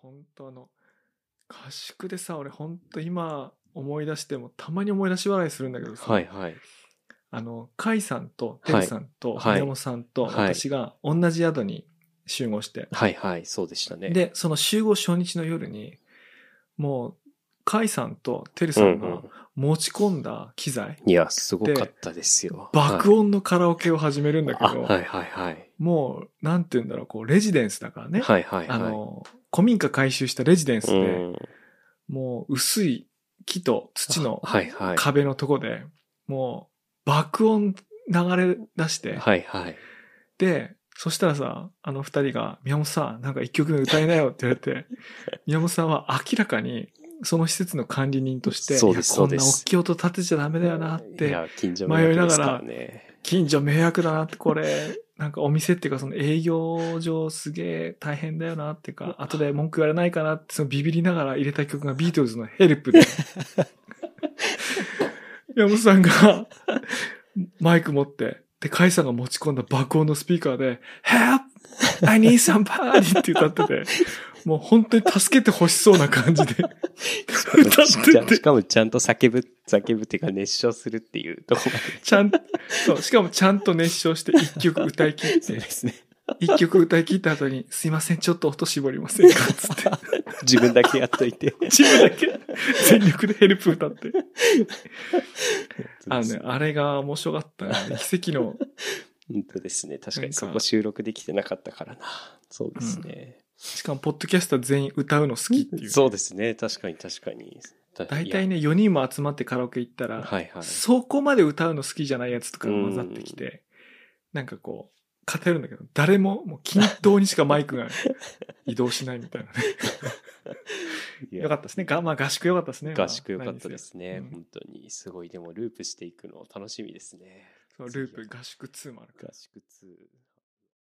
本当あの、合宿でさ、俺本当今思い出しても、たまに思い出し笑いするんだけどさ、はいはい。あの、甲斐さんと、てるさんと、はい宮本さんと、はい私が同じ宿に集合して、はいはい、そうでしたね。、で、その集合初日の夜に、もう、甲斐さんとてるさうんんがう持ち込んだ機材、ん。いや、すごかったですよ。爆音のカラオケを始めるんだけはいはいはいはい。もう、なんて言うんだろう、こう、レジデンスだからね。はいはいはい。あの、古民家改修したレジデンスで、うん、もう薄い木と土の。壁のとこで、もう爆音流れ出して、はいはい。で、そしたらさ、あの二人が、宮本さん、なんか一曲目歌いなよって言われて、宮本さんは明らかに、その施設の管理人として、そうですいやこんなそうです大きい音立てちゃダメだよなって、いや、近所迷惑ですからね。近所迷惑だなって、これ、なんかお店っていうかその営業上すげえ大変だよなっていうか、後で文句言われないかなって、そのビビりながら入れた曲がビートルズのヘルプで、山本さんがマイク持って、で、カイさんが持ち込んだ爆音のスピーカーで、Help! I need somebody! って歌ってて、もう本当に助けて欲しそうな感じで歌っててし、かもちゃんと叫ぶ、叫ぶっていうか熱唱するっていうとこまで。ちゃん、そう、しかもちゃんと熱唱して一曲歌い切って、そうですね。一曲歌い切った後に、すいません、ちょっと音絞りませんか？つって。自分だけやっといて。自分だけ全力でヘルプ歌って。あのね、あれが面白かったね。奇跡の、本当ですね。確かにそこ収録できてなかったからな。そうですね。しかも、ポッドキャスター全員歌うの好きっていう。そうですね。確かに確かに。大体ね、4人も集まってカラオケ行った。ら、はいはい。そこまで歌うの好きじゃないやつとかが混ざってきて、なんかこう、語るんだけど、誰も、もう均等にしかマイクが移動しないみたいなね。よかったですね。がまあ合宿よかったですね。合宿良かったですね。うん本当に。すごい。でもループしていくの楽しみですね。そうループ合宿2もあるから。合宿2。